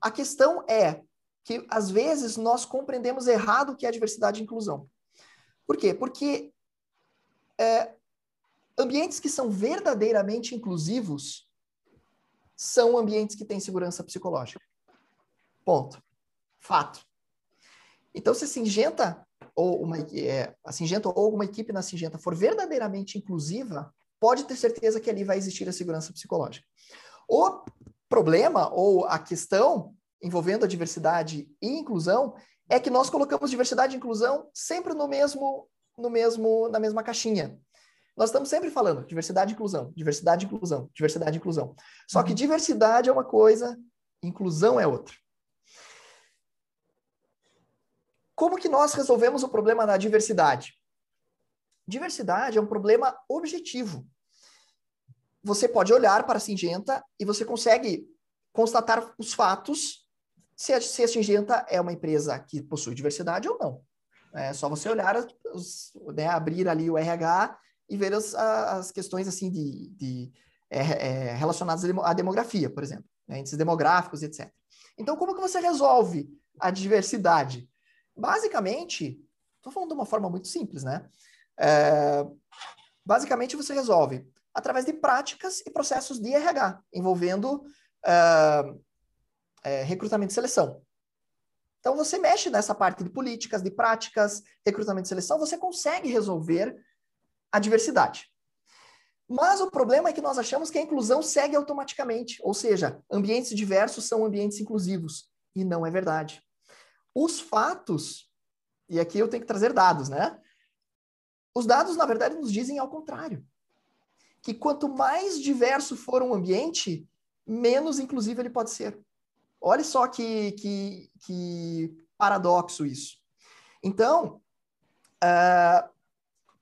A questão é que, às vezes, nós compreendemos errado o que é diversidade e inclusão. Por quê? Porque é, ambientes que são verdadeiramente inclusivos são ambientes que têm segurança psicológica. Ponto. Fato. Então, se a Singenta ou uma, é, a Singenta ou alguma equipe na Singenta for verdadeiramente inclusiva, pode ter certeza que ali vai existir a segurança psicológica. O problema ou a questão envolvendo a diversidade e inclusão é que nós colocamos diversidade e inclusão sempre no mesmo, no mesmo, na mesma caixinha. Nós estamos sempre falando diversidade e inclusão, diversidade e inclusão, diversidade e inclusão. Só que uhum. diversidade é uma coisa, inclusão é outra. Como que nós resolvemos o problema da diversidade? Diversidade é um problema objetivo. Você pode olhar para a Singenta e você consegue constatar os fatos se a, se a Singenta é uma empresa que possui diversidade ou não. É só você olhar, os, né, abrir ali o RH e ver as, as questões assim de, de é, é, relacionadas à demografia, por exemplo, né, índices demográficos, etc. Então, como que você resolve a diversidade? Basicamente, estou falando de uma forma muito simples, né? É, basicamente, você resolve através de práticas e processos de RH, envolvendo é, é, recrutamento e seleção. Então, você mexe nessa parte de políticas, de práticas, recrutamento e seleção, você consegue resolver a diversidade. Mas o problema é que nós achamos que a inclusão segue automaticamente, ou seja, ambientes diversos são ambientes inclusivos. E não é verdade. Os fatos, e aqui eu tenho que trazer dados, né? Os dados, na verdade, nos dizem ao contrário. Que quanto mais diverso for um ambiente, menos inclusivo ele pode ser. Olha só que, que, que paradoxo isso. Então, uh,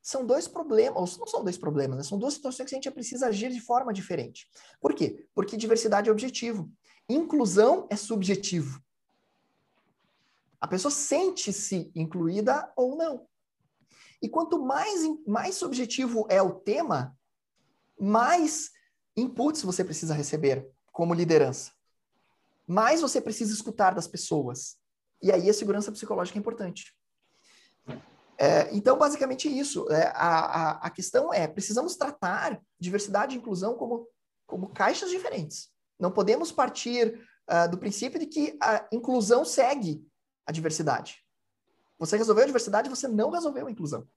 são dois problemas, não são dois problemas, né? são duas situações que a gente precisa agir de forma diferente. Por quê? Porque diversidade é objetivo, inclusão é subjetivo. A pessoa sente-se incluída ou não. E quanto mais, mais subjetivo é o tema, mais inputs você precisa receber como liderança. Mais você precisa escutar das pessoas. E aí a segurança psicológica é importante. É, então, basicamente isso. É, a, a, a, questão é, precisamos tratar diversidade e inclusão como, como caixas diferentes. Não podemos partir uh, do princípio de que a inclusão segue a diversidade. Você resolveu a diversidade, você não resolveu a inclusão.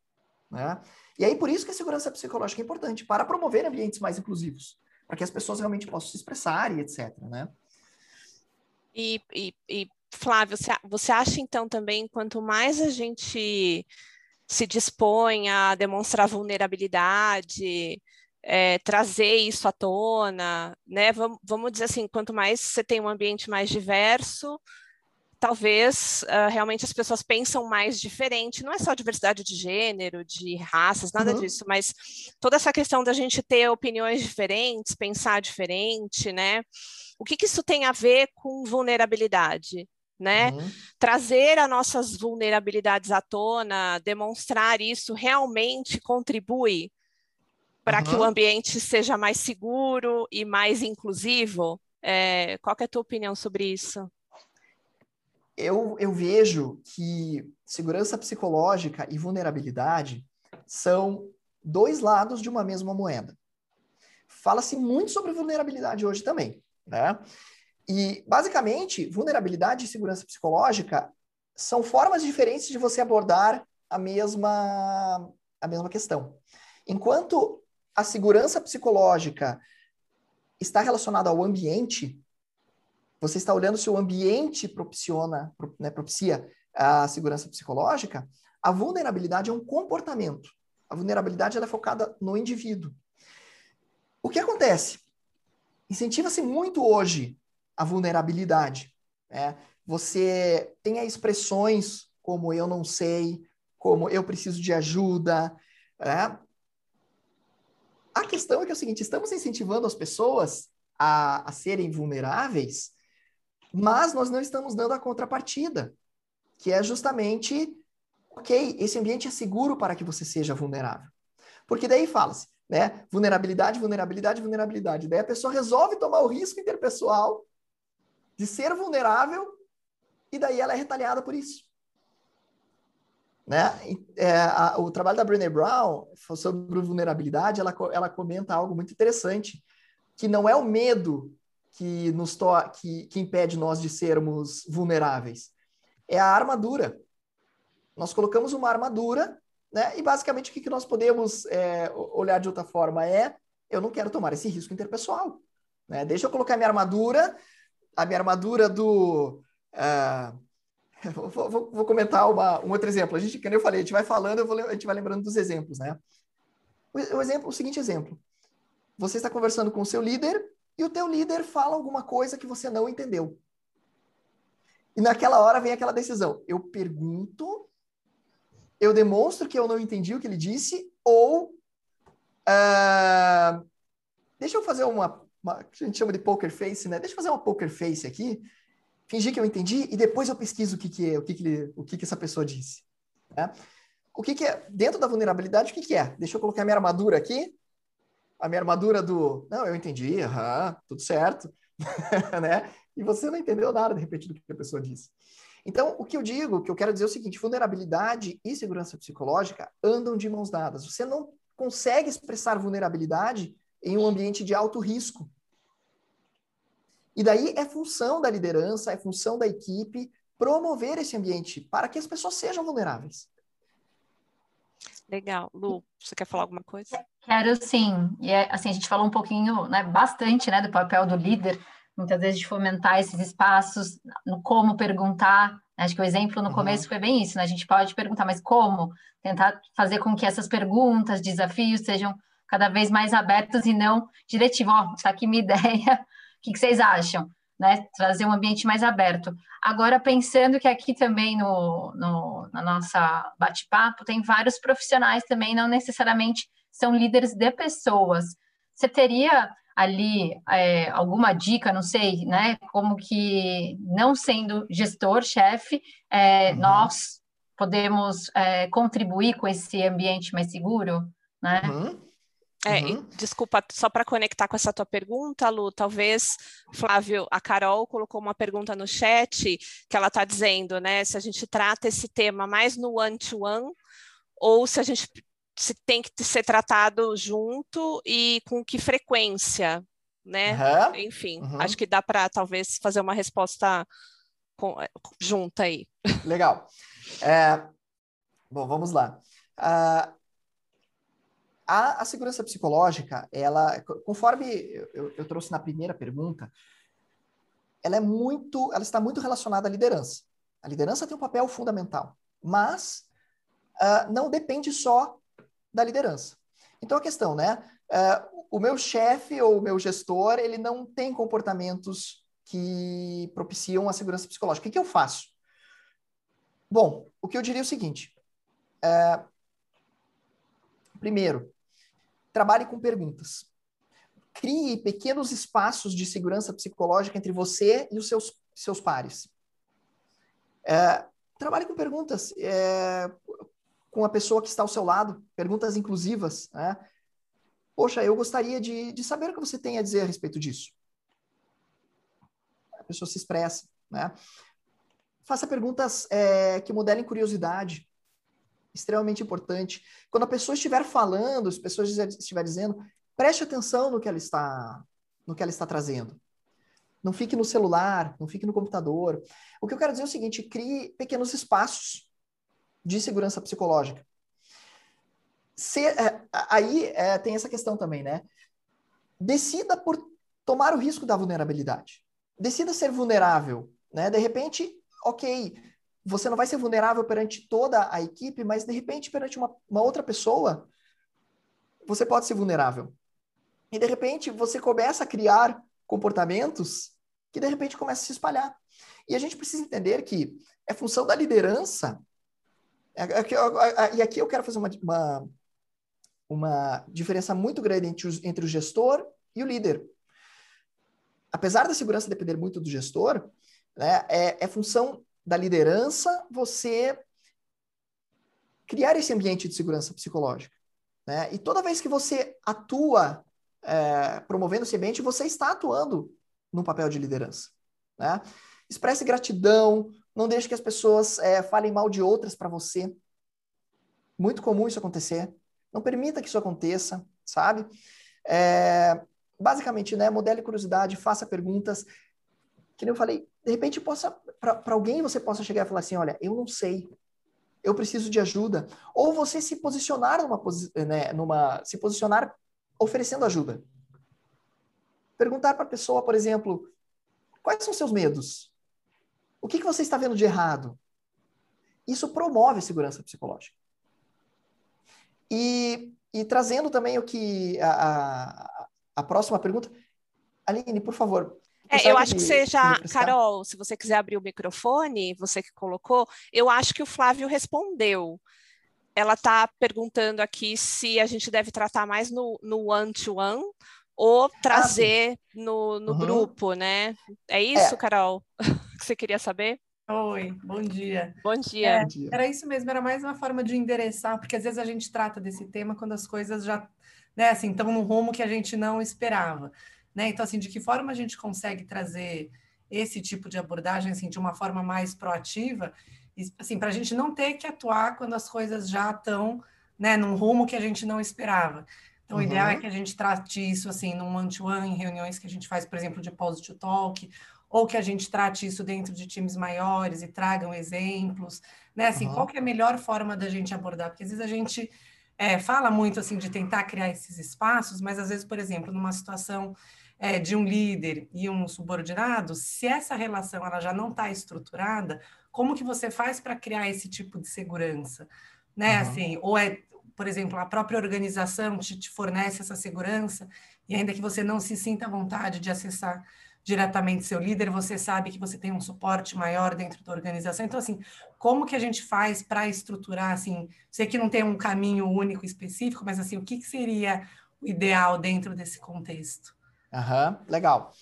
Né? E aí, por isso que a segurança psicológica é importante, para promover ambientes mais inclusivos, para que as pessoas realmente possam se expressar e etc. Né? E, e, e Flávio, você, acha então também, quanto mais a gente se dispõe a demonstrar vulnerabilidade, é, trazer isso à tona, né? Vamos, vamos dizer assim, quanto mais você tem um ambiente mais diverso, talvez uh, realmente as pessoas pensam mais diferente, não é só diversidade de gênero, de raças, nada uhum. disso, mas toda essa questão da gente ter opiniões diferentes, pensar diferente, né? O que, que isso tem a ver com vulnerabilidade? Né? Uhum. Trazer as nossas vulnerabilidades à tona, demonstrar isso realmente contribui para uhum. que o ambiente seja mais seguro e mais inclusivo. É, qual é a tua opinião sobre isso? Eu, eu vejo que segurança psicológica e vulnerabilidade são dois lados de uma mesma moeda. Fala-se muito sobre vulnerabilidade hoje também, né? E, basicamente, vulnerabilidade e segurança psicológica são formas diferentes de você abordar a mesma, a mesma questão. Enquanto a segurança psicológica está relacionada ao ambiente, você está olhando se o ambiente propiciona, né, propicia a segurança psicológica, a vulnerabilidade é um comportamento. A vulnerabilidade é focada no indivíduo. O que acontece? Incentiva-se muito hoje a vulnerabilidade. Né? Você tem expressões como eu não sei, como eu preciso de ajuda. Né? A questão é que é o seguinte: estamos incentivando as pessoas a, a serem vulneráveis mas nós não estamos dando a contrapartida, que é justamente, ok, esse ambiente é seguro para que você seja vulnerável. Porque daí fala-se, né? Vulnerabilidade, vulnerabilidade, vulnerabilidade. Daí a pessoa resolve tomar o risco interpessoal de ser vulnerável e daí ela é retaliada por isso. Né? É, a, o trabalho da Brené Brown sobre vulnerabilidade, ela, ela comenta algo muito interessante, que não é o medo que nos to que, que impede nós de sermos vulneráveis? É a armadura. Nós colocamos uma armadura, né? E basicamente o que, que nós podemos é, olhar de outra forma é: eu não quero tomar esse risco interpessoal. Né? Deixa eu colocar minha armadura, a minha armadura do. Uh, vou, vou, vou, comentar uma, um outro exemplo. A gente, como eu falei, a gente vai falando, vou, a gente vai lembrando dos exemplos, né? O, o, exemplo, o seguinte exemplo: você está conversando com o seu líder e o teu líder fala alguma coisa que você não entendeu. E naquela hora vem aquela decisão. Eu pergunto, eu demonstro que eu não entendi o que ele disse, ou uh, deixa eu fazer uma, uma, a gente chama de poker face, né? Deixa eu fazer uma poker face aqui, fingir que eu entendi e depois eu pesquiso o que, que é, o que, que, ele, o que, que essa pessoa disse. Né? O que, que é dentro da vulnerabilidade? O que, que é? Deixa eu colocar minha armadura aqui a minha armadura do, não, eu entendi, tudo certo, né? E você não entendeu nada, de repente, do que a pessoa disse. Então, o que eu digo, o que eu quero dizer é o seguinte, vulnerabilidade e segurança psicológica andam de mãos dadas. Você não consegue expressar vulnerabilidade em um ambiente de alto risco. E daí é função da liderança, é função da equipe promover esse ambiente para que as pessoas sejam vulneráveis. Legal. Lu, você quer falar alguma coisa? Quero sim. E é, assim, a gente falou um pouquinho, né, bastante, né, do papel do líder, muitas vezes de fomentar esses espaços, no como perguntar. Acho que o exemplo no uhum. começo foi bem isso, né? A gente pode perguntar, mas como? Tentar fazer com que essas perguntas, desafios sejam cada vez mais abertos e não diretivo. Ó, oh, tá aqui minha ideia, o que, que vocês acham? Né? Trazer um ambiente mais aberto. Agora, pensando que aqui também no, no na nossa bate-papo tem vários profissionais também, não necessariamente são líderes de pessoas. Você teria ali é, alguma dica, não sei, né? Como que, não sendo gestor, chefe, é, uhum. nós podemos é, contribuir com esse ambiente mais seguro, né? Uhum. É, uhum. desculpa, só para conectar com essa tua pergunta, Lu, talvez, Flávio, a Carol colocou uma pergunta no chat que ela está dizendo, né, se a gente trata esse tema mais no one-to-one -one, ou se a gente tem que ser tratado junto e com que frequência, né? Uhum. Enfim, uhum. acho que dá para talvez fazer uma resposta com, junta aí. Legal. É, bom, vamos lá. Uh, a, a, segurança psicológica, ela, conforme eu, eu, trouxe na primeira pergunta, ela é muito, ela está muito relacionada à liderança. A liderança tem um papel fundamental, mas uh, não depende só da liderança. Então a questão, né? Uh, o meu chefe ou o meu gestor, ele não tem comportamentos que propiciam a segurança psicológica. O que, que eu faço? Bom, o que eu diria é o seguinte. É, primeiro, trabalhe com perguntas. Crie pequenos espaços de segurança psicológica entre você e os seus, seus pares. É, trabalhe com perguntas com a pessoa que está ao seu lado, perguntas inclusivas. Né? Poxa, eu gostaria de, de saber o que você tem a dizer a respeito disso. A pessoa se expressa. Né? Faça perguntas é, que modelem curiosidade. Extremamente importante. Quando a pessoa estiver falando, as pessoas estiver dizendo, preste atenção no que ela está, no que ela está trazendo. Não fique no celular, não fique no computador. O que eu quero dizer é o seguinte: crie pequenos espaços de segurança psicológica. Se, é, aí é, tem essa questão também, né? Decida por tomar o risco da vulnerabilidade. Decida ser vulnerável, né? De repente, ok, você não vai ser vulnerável perante toda a equipe, mas de repente perante uma, uma outra pessoa, você pode ser vulnerável. E de repente você começa a criar comportamentos que de repente começam a se espalhar. E a gente precisa entender que é função da liderança. É, é e aqui eu quero fazer uma, uma, uma diferença muito grande entre o, entre o gestor e o líder. Apesar da segurança depender muito do gestor, né? É, é função da liderança você criar esse ambiente de segurança psicológica. Né? E toda vez que você atua é, promovendo esse ambiente, você está atuando no papel de liderança. Né? Expresse gratidão, não deixe que as pessoas é, falem mal de outras para você. Muito comum isso acontecer. Não permita que isso aconteça, sabe? É, basicamente, né, modele curiosidade, faça perguntas. Que nem eu falei, de repente possa para alguém você possa chegar e falar assim, olha, eu não sei, eu preciso de ajuda, ou você se posicionar numa, né, numa se posicionar oferecendo ajuda. Perguntar para a pessoa, por exemplo, quais são seus medos? O que, que você está vendo de errado? Isso promove a segurança psicológica. E, e trazendo também o que a, a, a próxima pergunta, Aline, por favor, é, eu acho que você já, Carol, se você quiser abrir o microfone, você que colocou, eu acho que o Flávio respondeu. Ela está perguntando aqui se a gente deve tratar mais no one-to-one -one, ou ah, trazer ah, no, no uhum. grupo, né? É isso, é. Carol, que você queria saber? Oi, bom dia. Bom dia. É. Era isso mesmo, era mais uma forma de endereçar, porque às vezes a gente trata desse tema quando as coisas já, né, assim, estão num rumo que a gente não esperava. Né? Então, assim, de que forma a gente consegue trazer esse tipo de abordagem assim, de uma forma mais proativa, assim, para a gente não ter que atuar quando as coisas já estão né, num rumo que a gente não esperava. Então, uhum. o ideal é que a gente trate isso assim, num one-to-one, em reuniões que a gente faz, por exemplo, de positive talk, ou que a gente trate isso dentro de times maiores e tragam exemplos, né? Assim, uhum. qual que é a melhor forma da gente abordar? Porque às vezes a gente é, fala muito assim de tentar criar esses espaços, mas às vezes, por exemplo, numa situação é, de um líder e um subordinado, se essa relação ela já não está estruturada, como que você faz para criar esse tipo de segurança? Né? Uhum. Assim, ou é, por exemplo, a própria organização te, te fornece essa segurança, e ainda que você não se sinta à vontade de acessar diretamente seu líder, você sabe que você tem um suporte maior dentro da organização. Então, assim, como que a gente faz para estruturar, assim, sei que não tem um caminho único específico, mas, assim, o que, que seria o ideal dentro desse contexto? Aham, legal.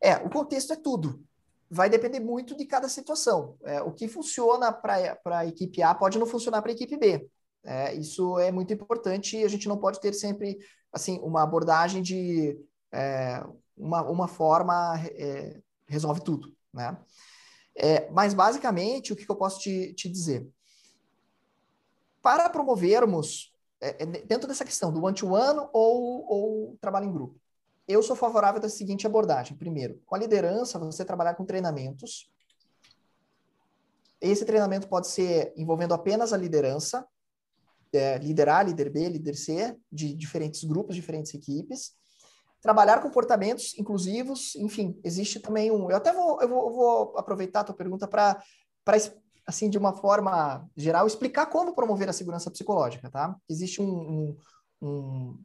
É, o contexto é tudo. Vai depender muito de cada situação. É, o que funciona para a equipe A pode não funcionar para a equipe B. É, isso é muito importante e a gente não pode ter sempre assim uma abordagem de é, uma, uma forma é, resolve tudo, né? É, mas basicamente o que, que eu posso te, te dizer? Para promovermos é, dentro dessa questão do one-to-one -one ou, ou trabalho em grupo, eu sou favorável da seguinte abordagem. Primeiro, com a liderança, você trabalhar com treinamentos. Esse treinamento pode ser envolvendo apenas a liderança, é, liderar, líder B, líder C, de diferentes grupos, diferentes equipes. Trabalhar comportamentos inclusivos, enfim, existe também um. Eu até vou, eu vou, eu vou aproveitar a tua pergunta para, assim, de uma forma geral, explicar como promover a segurança psicológica, tá? Existe um, um, um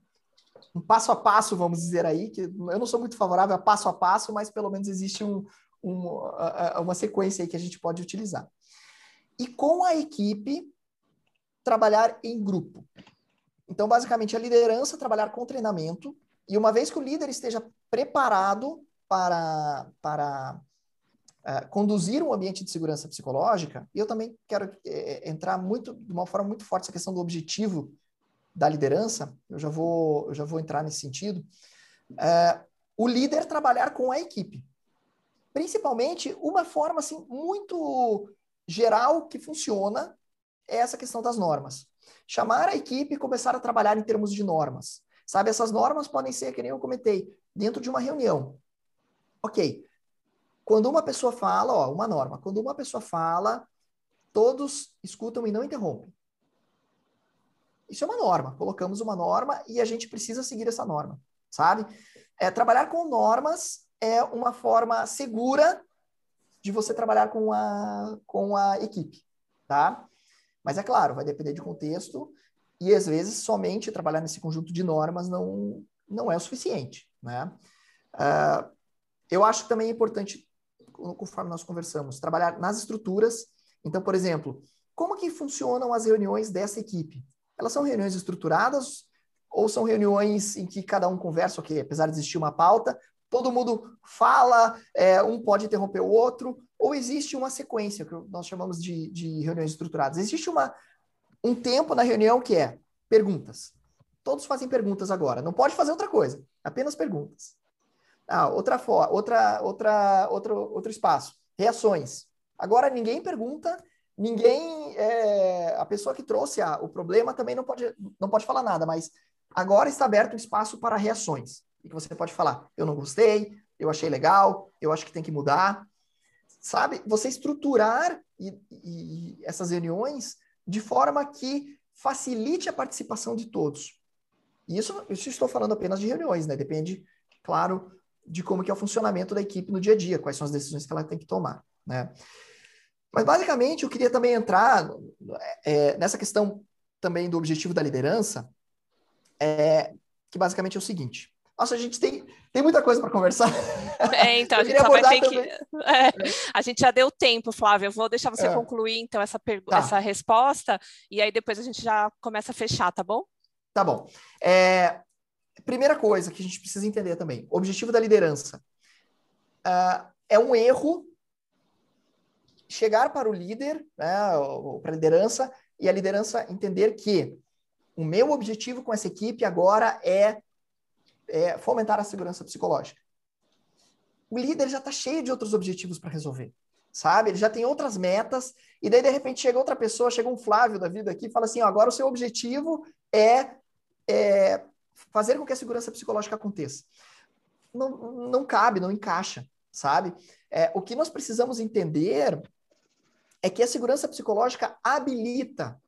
um passo a passo, vamos dizer aí, que eu não sou muito favorável a passo a passo, mas pelo menos existe um, um, uma sequência aí que a gente pode utilizar. e com a equipe trabalhar em grupo. Então, basicamente, a liderança trabalhar com treinamento, e uma vez que o líder esteja preparado para, para uh, conduzir um ambiente de segurança psicológica, e eu também quero é, entrar muito, de uma forma muito forte essa questão do objetivo da liderança, eu já vou, eu já vou entrar nesse sentido, uh, o líder trabalhar com a equipe. Principalmente, uma forma assim, muito geral que funciona é essa questão das normas. Chamar a equipe e começar a trabalhar em termos de normas. Sabe, essas normas podem ser, que nem eu comentei, dentro de uma reunião. Ok. Quando uma pessoa fala, ó, uma norma, quando uma pessoa fala, todos escutam e não interrompem. Isso é uma norma. Colocamos uma norma e a gente precisa seguir essa norma, sabe? É, trabalhar com normas é uma forma segura de você trabalhar com a, com a equipe, tá? Mas é claro, vai depender de contexto e às vezes somente trabalhar nesse conjunto de normas não, não é o suficiente, né? Uh, eu acho que também é importante, conforme nós conversamos, trabalhar nas estruturas. Então, por exemplo, como que funcionam as reuniões dessa equipe? Elas são reuniões estruturadas ou são reuniões em que cada um conversa, ok, apesar de existir uma pauta, todo mundo fala, é, um pode interromper o outro, ou existe uma sequência, que nós chamamos de, de reuniões estruturadas. Existe uma, um tempo na reunião que é perguntas. Todos fazem perguntas agora. Não pode fazer outra coisa, apenas perguntas. Ah, outra, outra, outra, outro, outro espaço. Reações. Agora ninguém pergunta, ninguém. É, a pessoa que trouxe a, o problema também não pode, não pode falar nada, mas agora está aberto o espaço para reações. E que você pode falar: eu não gostei, eu achei legal, eu acho que tem que mudar sabe? Você estruturar e, e essas reuniões de forma que facilite a participação de todos. E isso, isso estou falando apenas de reuniões, né? Depende, claro, de como que é o funcionamento da equipe no dia a dia, quais são as decisões que ela tem que tomar, né? Mas basicamente eu queria também entrar é, nessa questão também do objetivo da liderança, é, que basicamente é o seguinte: nossa, a gente tem, tem muita coisa para conversar. É, então, a gente só vai ter também. que. É, a gente já deu tempo, Flávio. Eu vou deixar você é. concluir, então, essa, tá. essa resposta, e aí depois a gente já começa a fechar, tá bom? Tá bom. É, primeira coisa que a gente precisa entender também: o objetivo da liderança. Uh, é um erro chegar para o líder, né, para a liderança, e a liderança entender que o meu objetivo com essa equipe agora é é, fomentar a segurança psicológica. O líder já está cheio de outros objetivos para resolver, sabe? Ele já tem outras metas, e daí, de repente, chega outra pessoa, chega um Flávio da vida aqui e fala assim: ó, agora o seu objetivo é, é fazer com que a segurança psicológica aconteça. Não, não cabe, não encaixa, sabe? É, o que nós precisamos entender é que a segurança psicológica habilita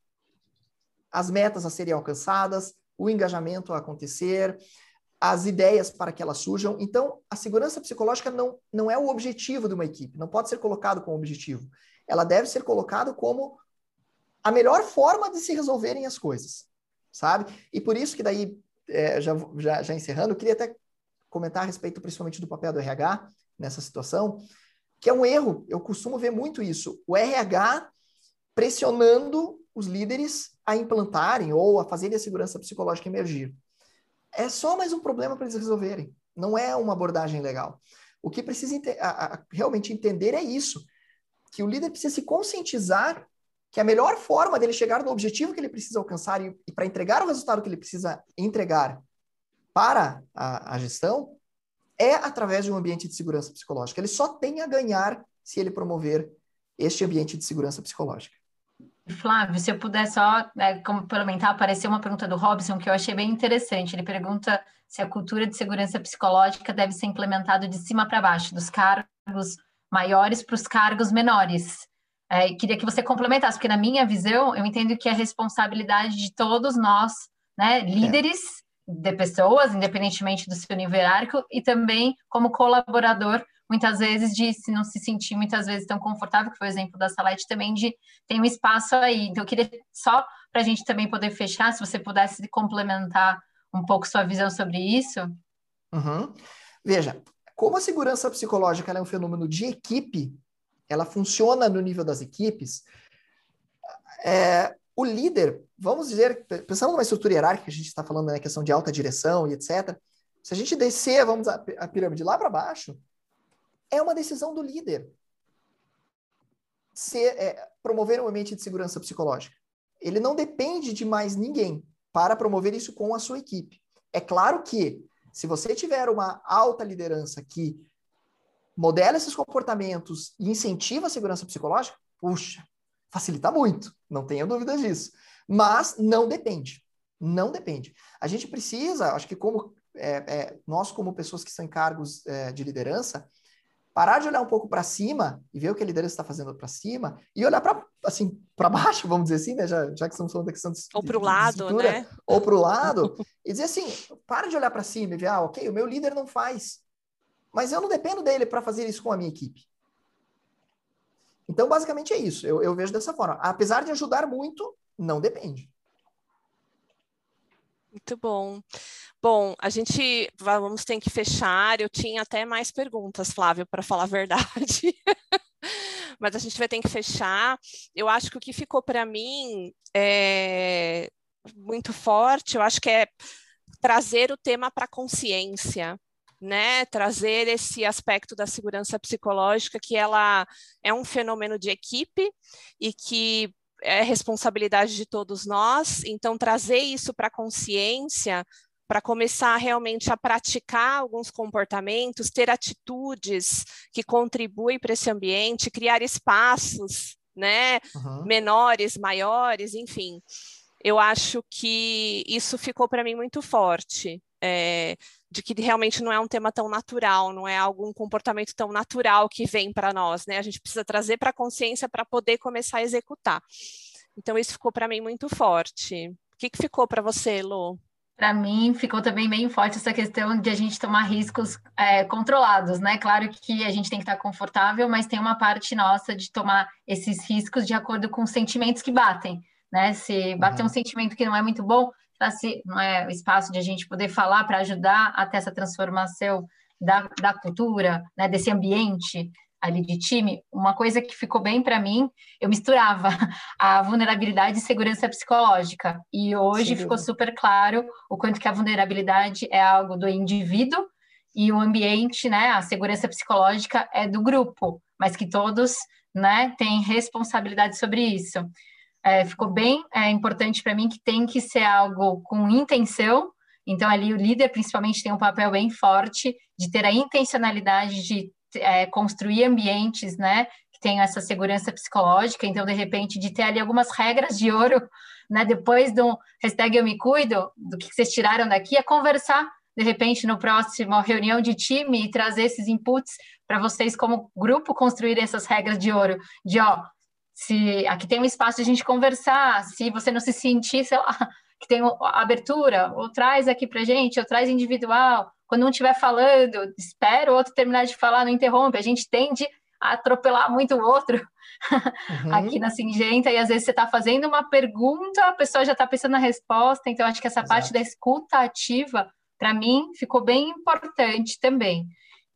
as metas a serem alcançadas, o engajamento a acontecer, as ideias para que elas surjam. Então, a segurança psicológica não, não é o objetivo de uma equipe, não pode ser colocado como objetivo. Ela deve ser colocada como a melhor forma de se resolverem as coisas, sabe? E por isso que daí, é, já, já, já encerrando, eu queria até comentar a respeito principalmente do papel do RH nessa situação, que é um erro, eu costumo ver muito isso, o RH pressionando os líderes a implantarem ou a fazerem a segurança psicológica emergir é só mais um problema para eles resolverem. Não é uma abordagem legal. O que precisa ente a, a, realmente entender é isso, que o líder precisa se conscientizar que a melhor forma dele chegar no objetivo que ele precisa alcançar e, e para entregar o resultado que ele precisa entregar para a, a gestão é através de um ambiente de segurança psicológica. Ele só tem a ganhar se ele promover este ambiente de segurança psicológica. Flávio, se eu puder só né, complementar, apareceu uma pergunta do Robson que eu achei bem interessante. Ele pergunta se a cultura de segurança psicológica deve ser implementada de cima para baixo, dos cargos maiores para os cargos menores. É, queria que você complementasse, porque na minha visão, eu entendo que é responsabilidade de todos nós, né, líderes é. de pessoas, independentemente do seu nível hierárquico, e também como colaborador muitas vezes de se não se sentir muitas vezes tão confortável, que foi o exemplo da Salete também, de tem um espaço aí. Então, eu queria só para a gente também poder fechar, se você pudesse complementar um pouco sua visão sobre isso. Uhum. Veja, como a segurança psicológica é um fenômeno de equipe, ela funciona no nível das equipes, é, o líder, vamos dizer, pensando numa estrutura hierárquica, a gente está falando na né, questão de alta direção e etc. Se a gente descer, vamos a, a pirâmide lá para baixo, é uma decisão do líder ser, é, promover um ambiente de segurança psicológica. Ele não depende de mais ninguém para promover isso com a sua equipe. É claro que, se você tiver uma alta liderança que modela esses comportamentos e incentiva a segurança psicológica, puxa, facilita muito, não tenha dúvida disso. Mas não depende. Não depende. A gente precisa, acho que como é, é, nós, como pessoas que estão em cargos é, de liderança, parar de olhar um pouco para cima e ver o que a liderança está fazendo para cima e olhar para assim para baixo, vamos dizer assim, né? Já, já que estamos falando da questão de, ou para o lado, né? Ou para o lado e dizer assim, para de olhar para cima e ver, ah, ok, o meu líder não faz, mas eu não dependo dele para fazer isso com a minha equipe. Então, basicamente é isso. Eu, eu vejo dessa forma. Apesar de ajudar muito, não depende. Muito bom. Bom, a gente vamos ter que fechar. Eu tinha até mais perguntas, Flávio, para falar a verdade. Mas a gente vai ter que fechar. Eu acho que o que ficou para mim é muito forte, eu acho que é trazer o tema para a consciência, né? Trazer esse aspecto da segurança psicológica, que ela é um fenômeno de equipe e que é responsabilidade de todos nós, então trazer isso para a consciência, para começar realmente a praticar alguns comportamentos, ter atitudes que contribuem para esse ambiente, criar espaços, né, uhum. menores, maiores, enfim. Eu acho que isso ficou para mim muito forte. É, de que realmente não é um tema tão natural, não é algum comportamento tão natural que vem para nós, né? A gente precisa trazer para a consciência para poder começar a executar. Então, isso ficou para mim muito forte. O que, que ficou para você, Lu? Para mim, ficou também bem forte essa questão de a gente tomar riscos é, controlados, né? Claro que a gente tem que estar confortável, mas tem uma parte nossa de tomar esses riscos de acordo com os sentimentos que batem, né? Se bater uhum. um sentimento que não é muito bom, se não é o espaço de a gente poder falar para ajudar até essa transformação da, da cultura, né, desse ambiente ali de time, uma coisa que ficou bem para mim, eu misturava a vulnerabilidade e segurança psicológica. E hoje Sim. ficou super claro o quanto que a vulnerabilidade é algo do indivíduo e o ambiente, né, a segurança psicológica é do grupo, mas que todos, né, têm responsabilidade sobre isso é, ficou bem é, importante para mim que tem que ser algo com intenção. Então, ali o líder, principalmente, tem um papel bem forte de ter a intencionalidade de é, construir ambientes, né, que tenham essa segurança psicológica. Então, de repente, de ter ali algumas regras de ouro, né, depois do hashtag eu me cuido, do que vocês tiraram daqui, é conversar de repente, no próximo reunião de time e trazer esses inputs para vocês, como grupo, construírem essas regras de ouro, de ó, se aqui tem um espaço de a gente conversar, se você não se sentir, sei lá, que tem abertura, ou traz aqui para gente, ou traz individual. Quando um estiver falando, espera o outro terminar de falar, não interrompe. A gente tende a atropelar muito o outro uhum. aqui na Singenta, e às vezes você está fazendo uma pergunta, a pessoa já está pensando na resposta, então acho que essa Exato. parte da escuta ativa, para mim, ficou bem importante também.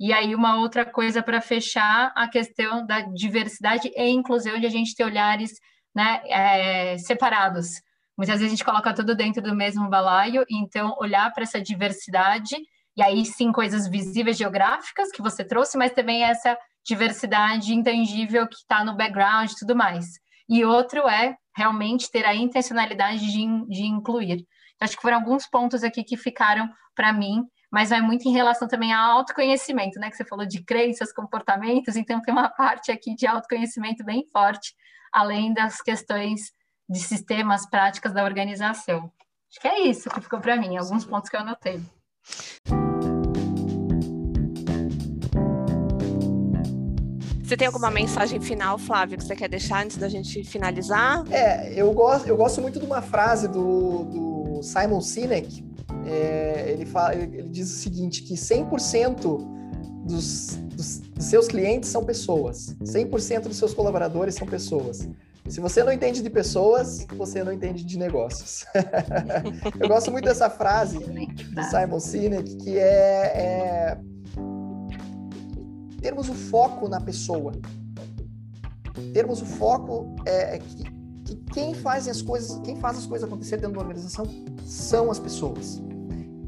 E aí, uma outra coisa para fechar, a questão da diversidade e inclusão, de a gente ter olhares né, é, separados. Muitas vezes a gente coloca tudo dentro do mesmo balaio, então olhar para essa diversidade, e aí sim coisas visíveis geográficas que você trouxe, mas também essa diversidade intangível que está no background e tudo mais. E outro é realmente ter a intencionalidade de, de incluir. Acho que foram alguns pontos aqui que ficaram para mim mas vai muito em relação também ao autoconhecimento, né? Que você falou de crenças, comportamentos, então tem uma parte aqui de autoconhecimento bem forte, além das questões de sistemas, práticas da organização. Acho que é isso que ficou para mim, alguns pontos que eu anotei. Você tem alguma mensagem final, Flávio, que você quer deixar antes da gente finalizar? É, eu gosto, eu gosto muito de uma frase do, do Simon Sinek, é, ele, fala, ele diz o seguinte, que 100% dos, dos, dos seus clientes são pessoas, 100% dos seus colaboradores são pessoas. Se você não entende de pessoas, você não entende de negócios. Eu gosto muito dessa frase do Simon Sinek, que é, é termos o foco na pessoa. Termos o foco é, é que, que que quem faz as coisas, quem faz as coisas acontecer dentro da organização são as pessoas.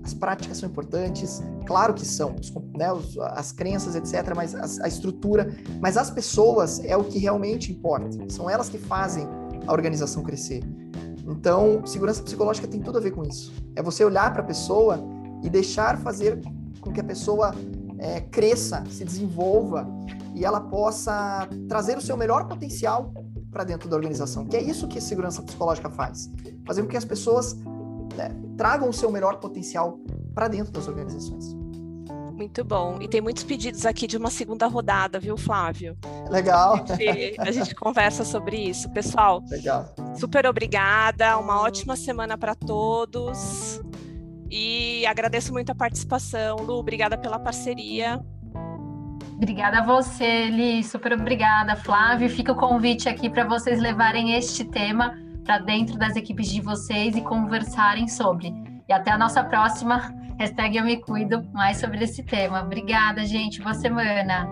As práticas são importantes, claro que são, né, as crenças, etc., mas a, a estrutura, mas as pessoas é o que realmente importa. São elas que fazem a organização crescer. Então, segurança psicológica tem tudo a ver com isso. É você olhar para a pessoa e deixar fazer com que a pessoa é, cresça, se desenvolva e ela possa trazer o seu melhor potencial para dentro da organização. Que é isso que a segurança psicológica faz. Fazer com que as pessoas né, tragam o seu melhor potencial para dentro das organizações. Muito bom. E tem muitos pedidos aqui de uma segunda rodada, viu, Flávio? Legal. A gente, a gente conversa sobre isso. Pessoal, Legal. super obrigada. Uma ótima semana para todos. E agradeço muito a participação. Lu, obrigada pela parceria. Obrigada a você, Li. Super obrigada, Flávio. Fica o convite aqui para vocês levarem este tema para dentro das equipes de vocês e conversarem sobre. E até a nossa próxima hashtag Eu Me Cuido mais sobre esse tema. Obrigada, gente. Boa semana.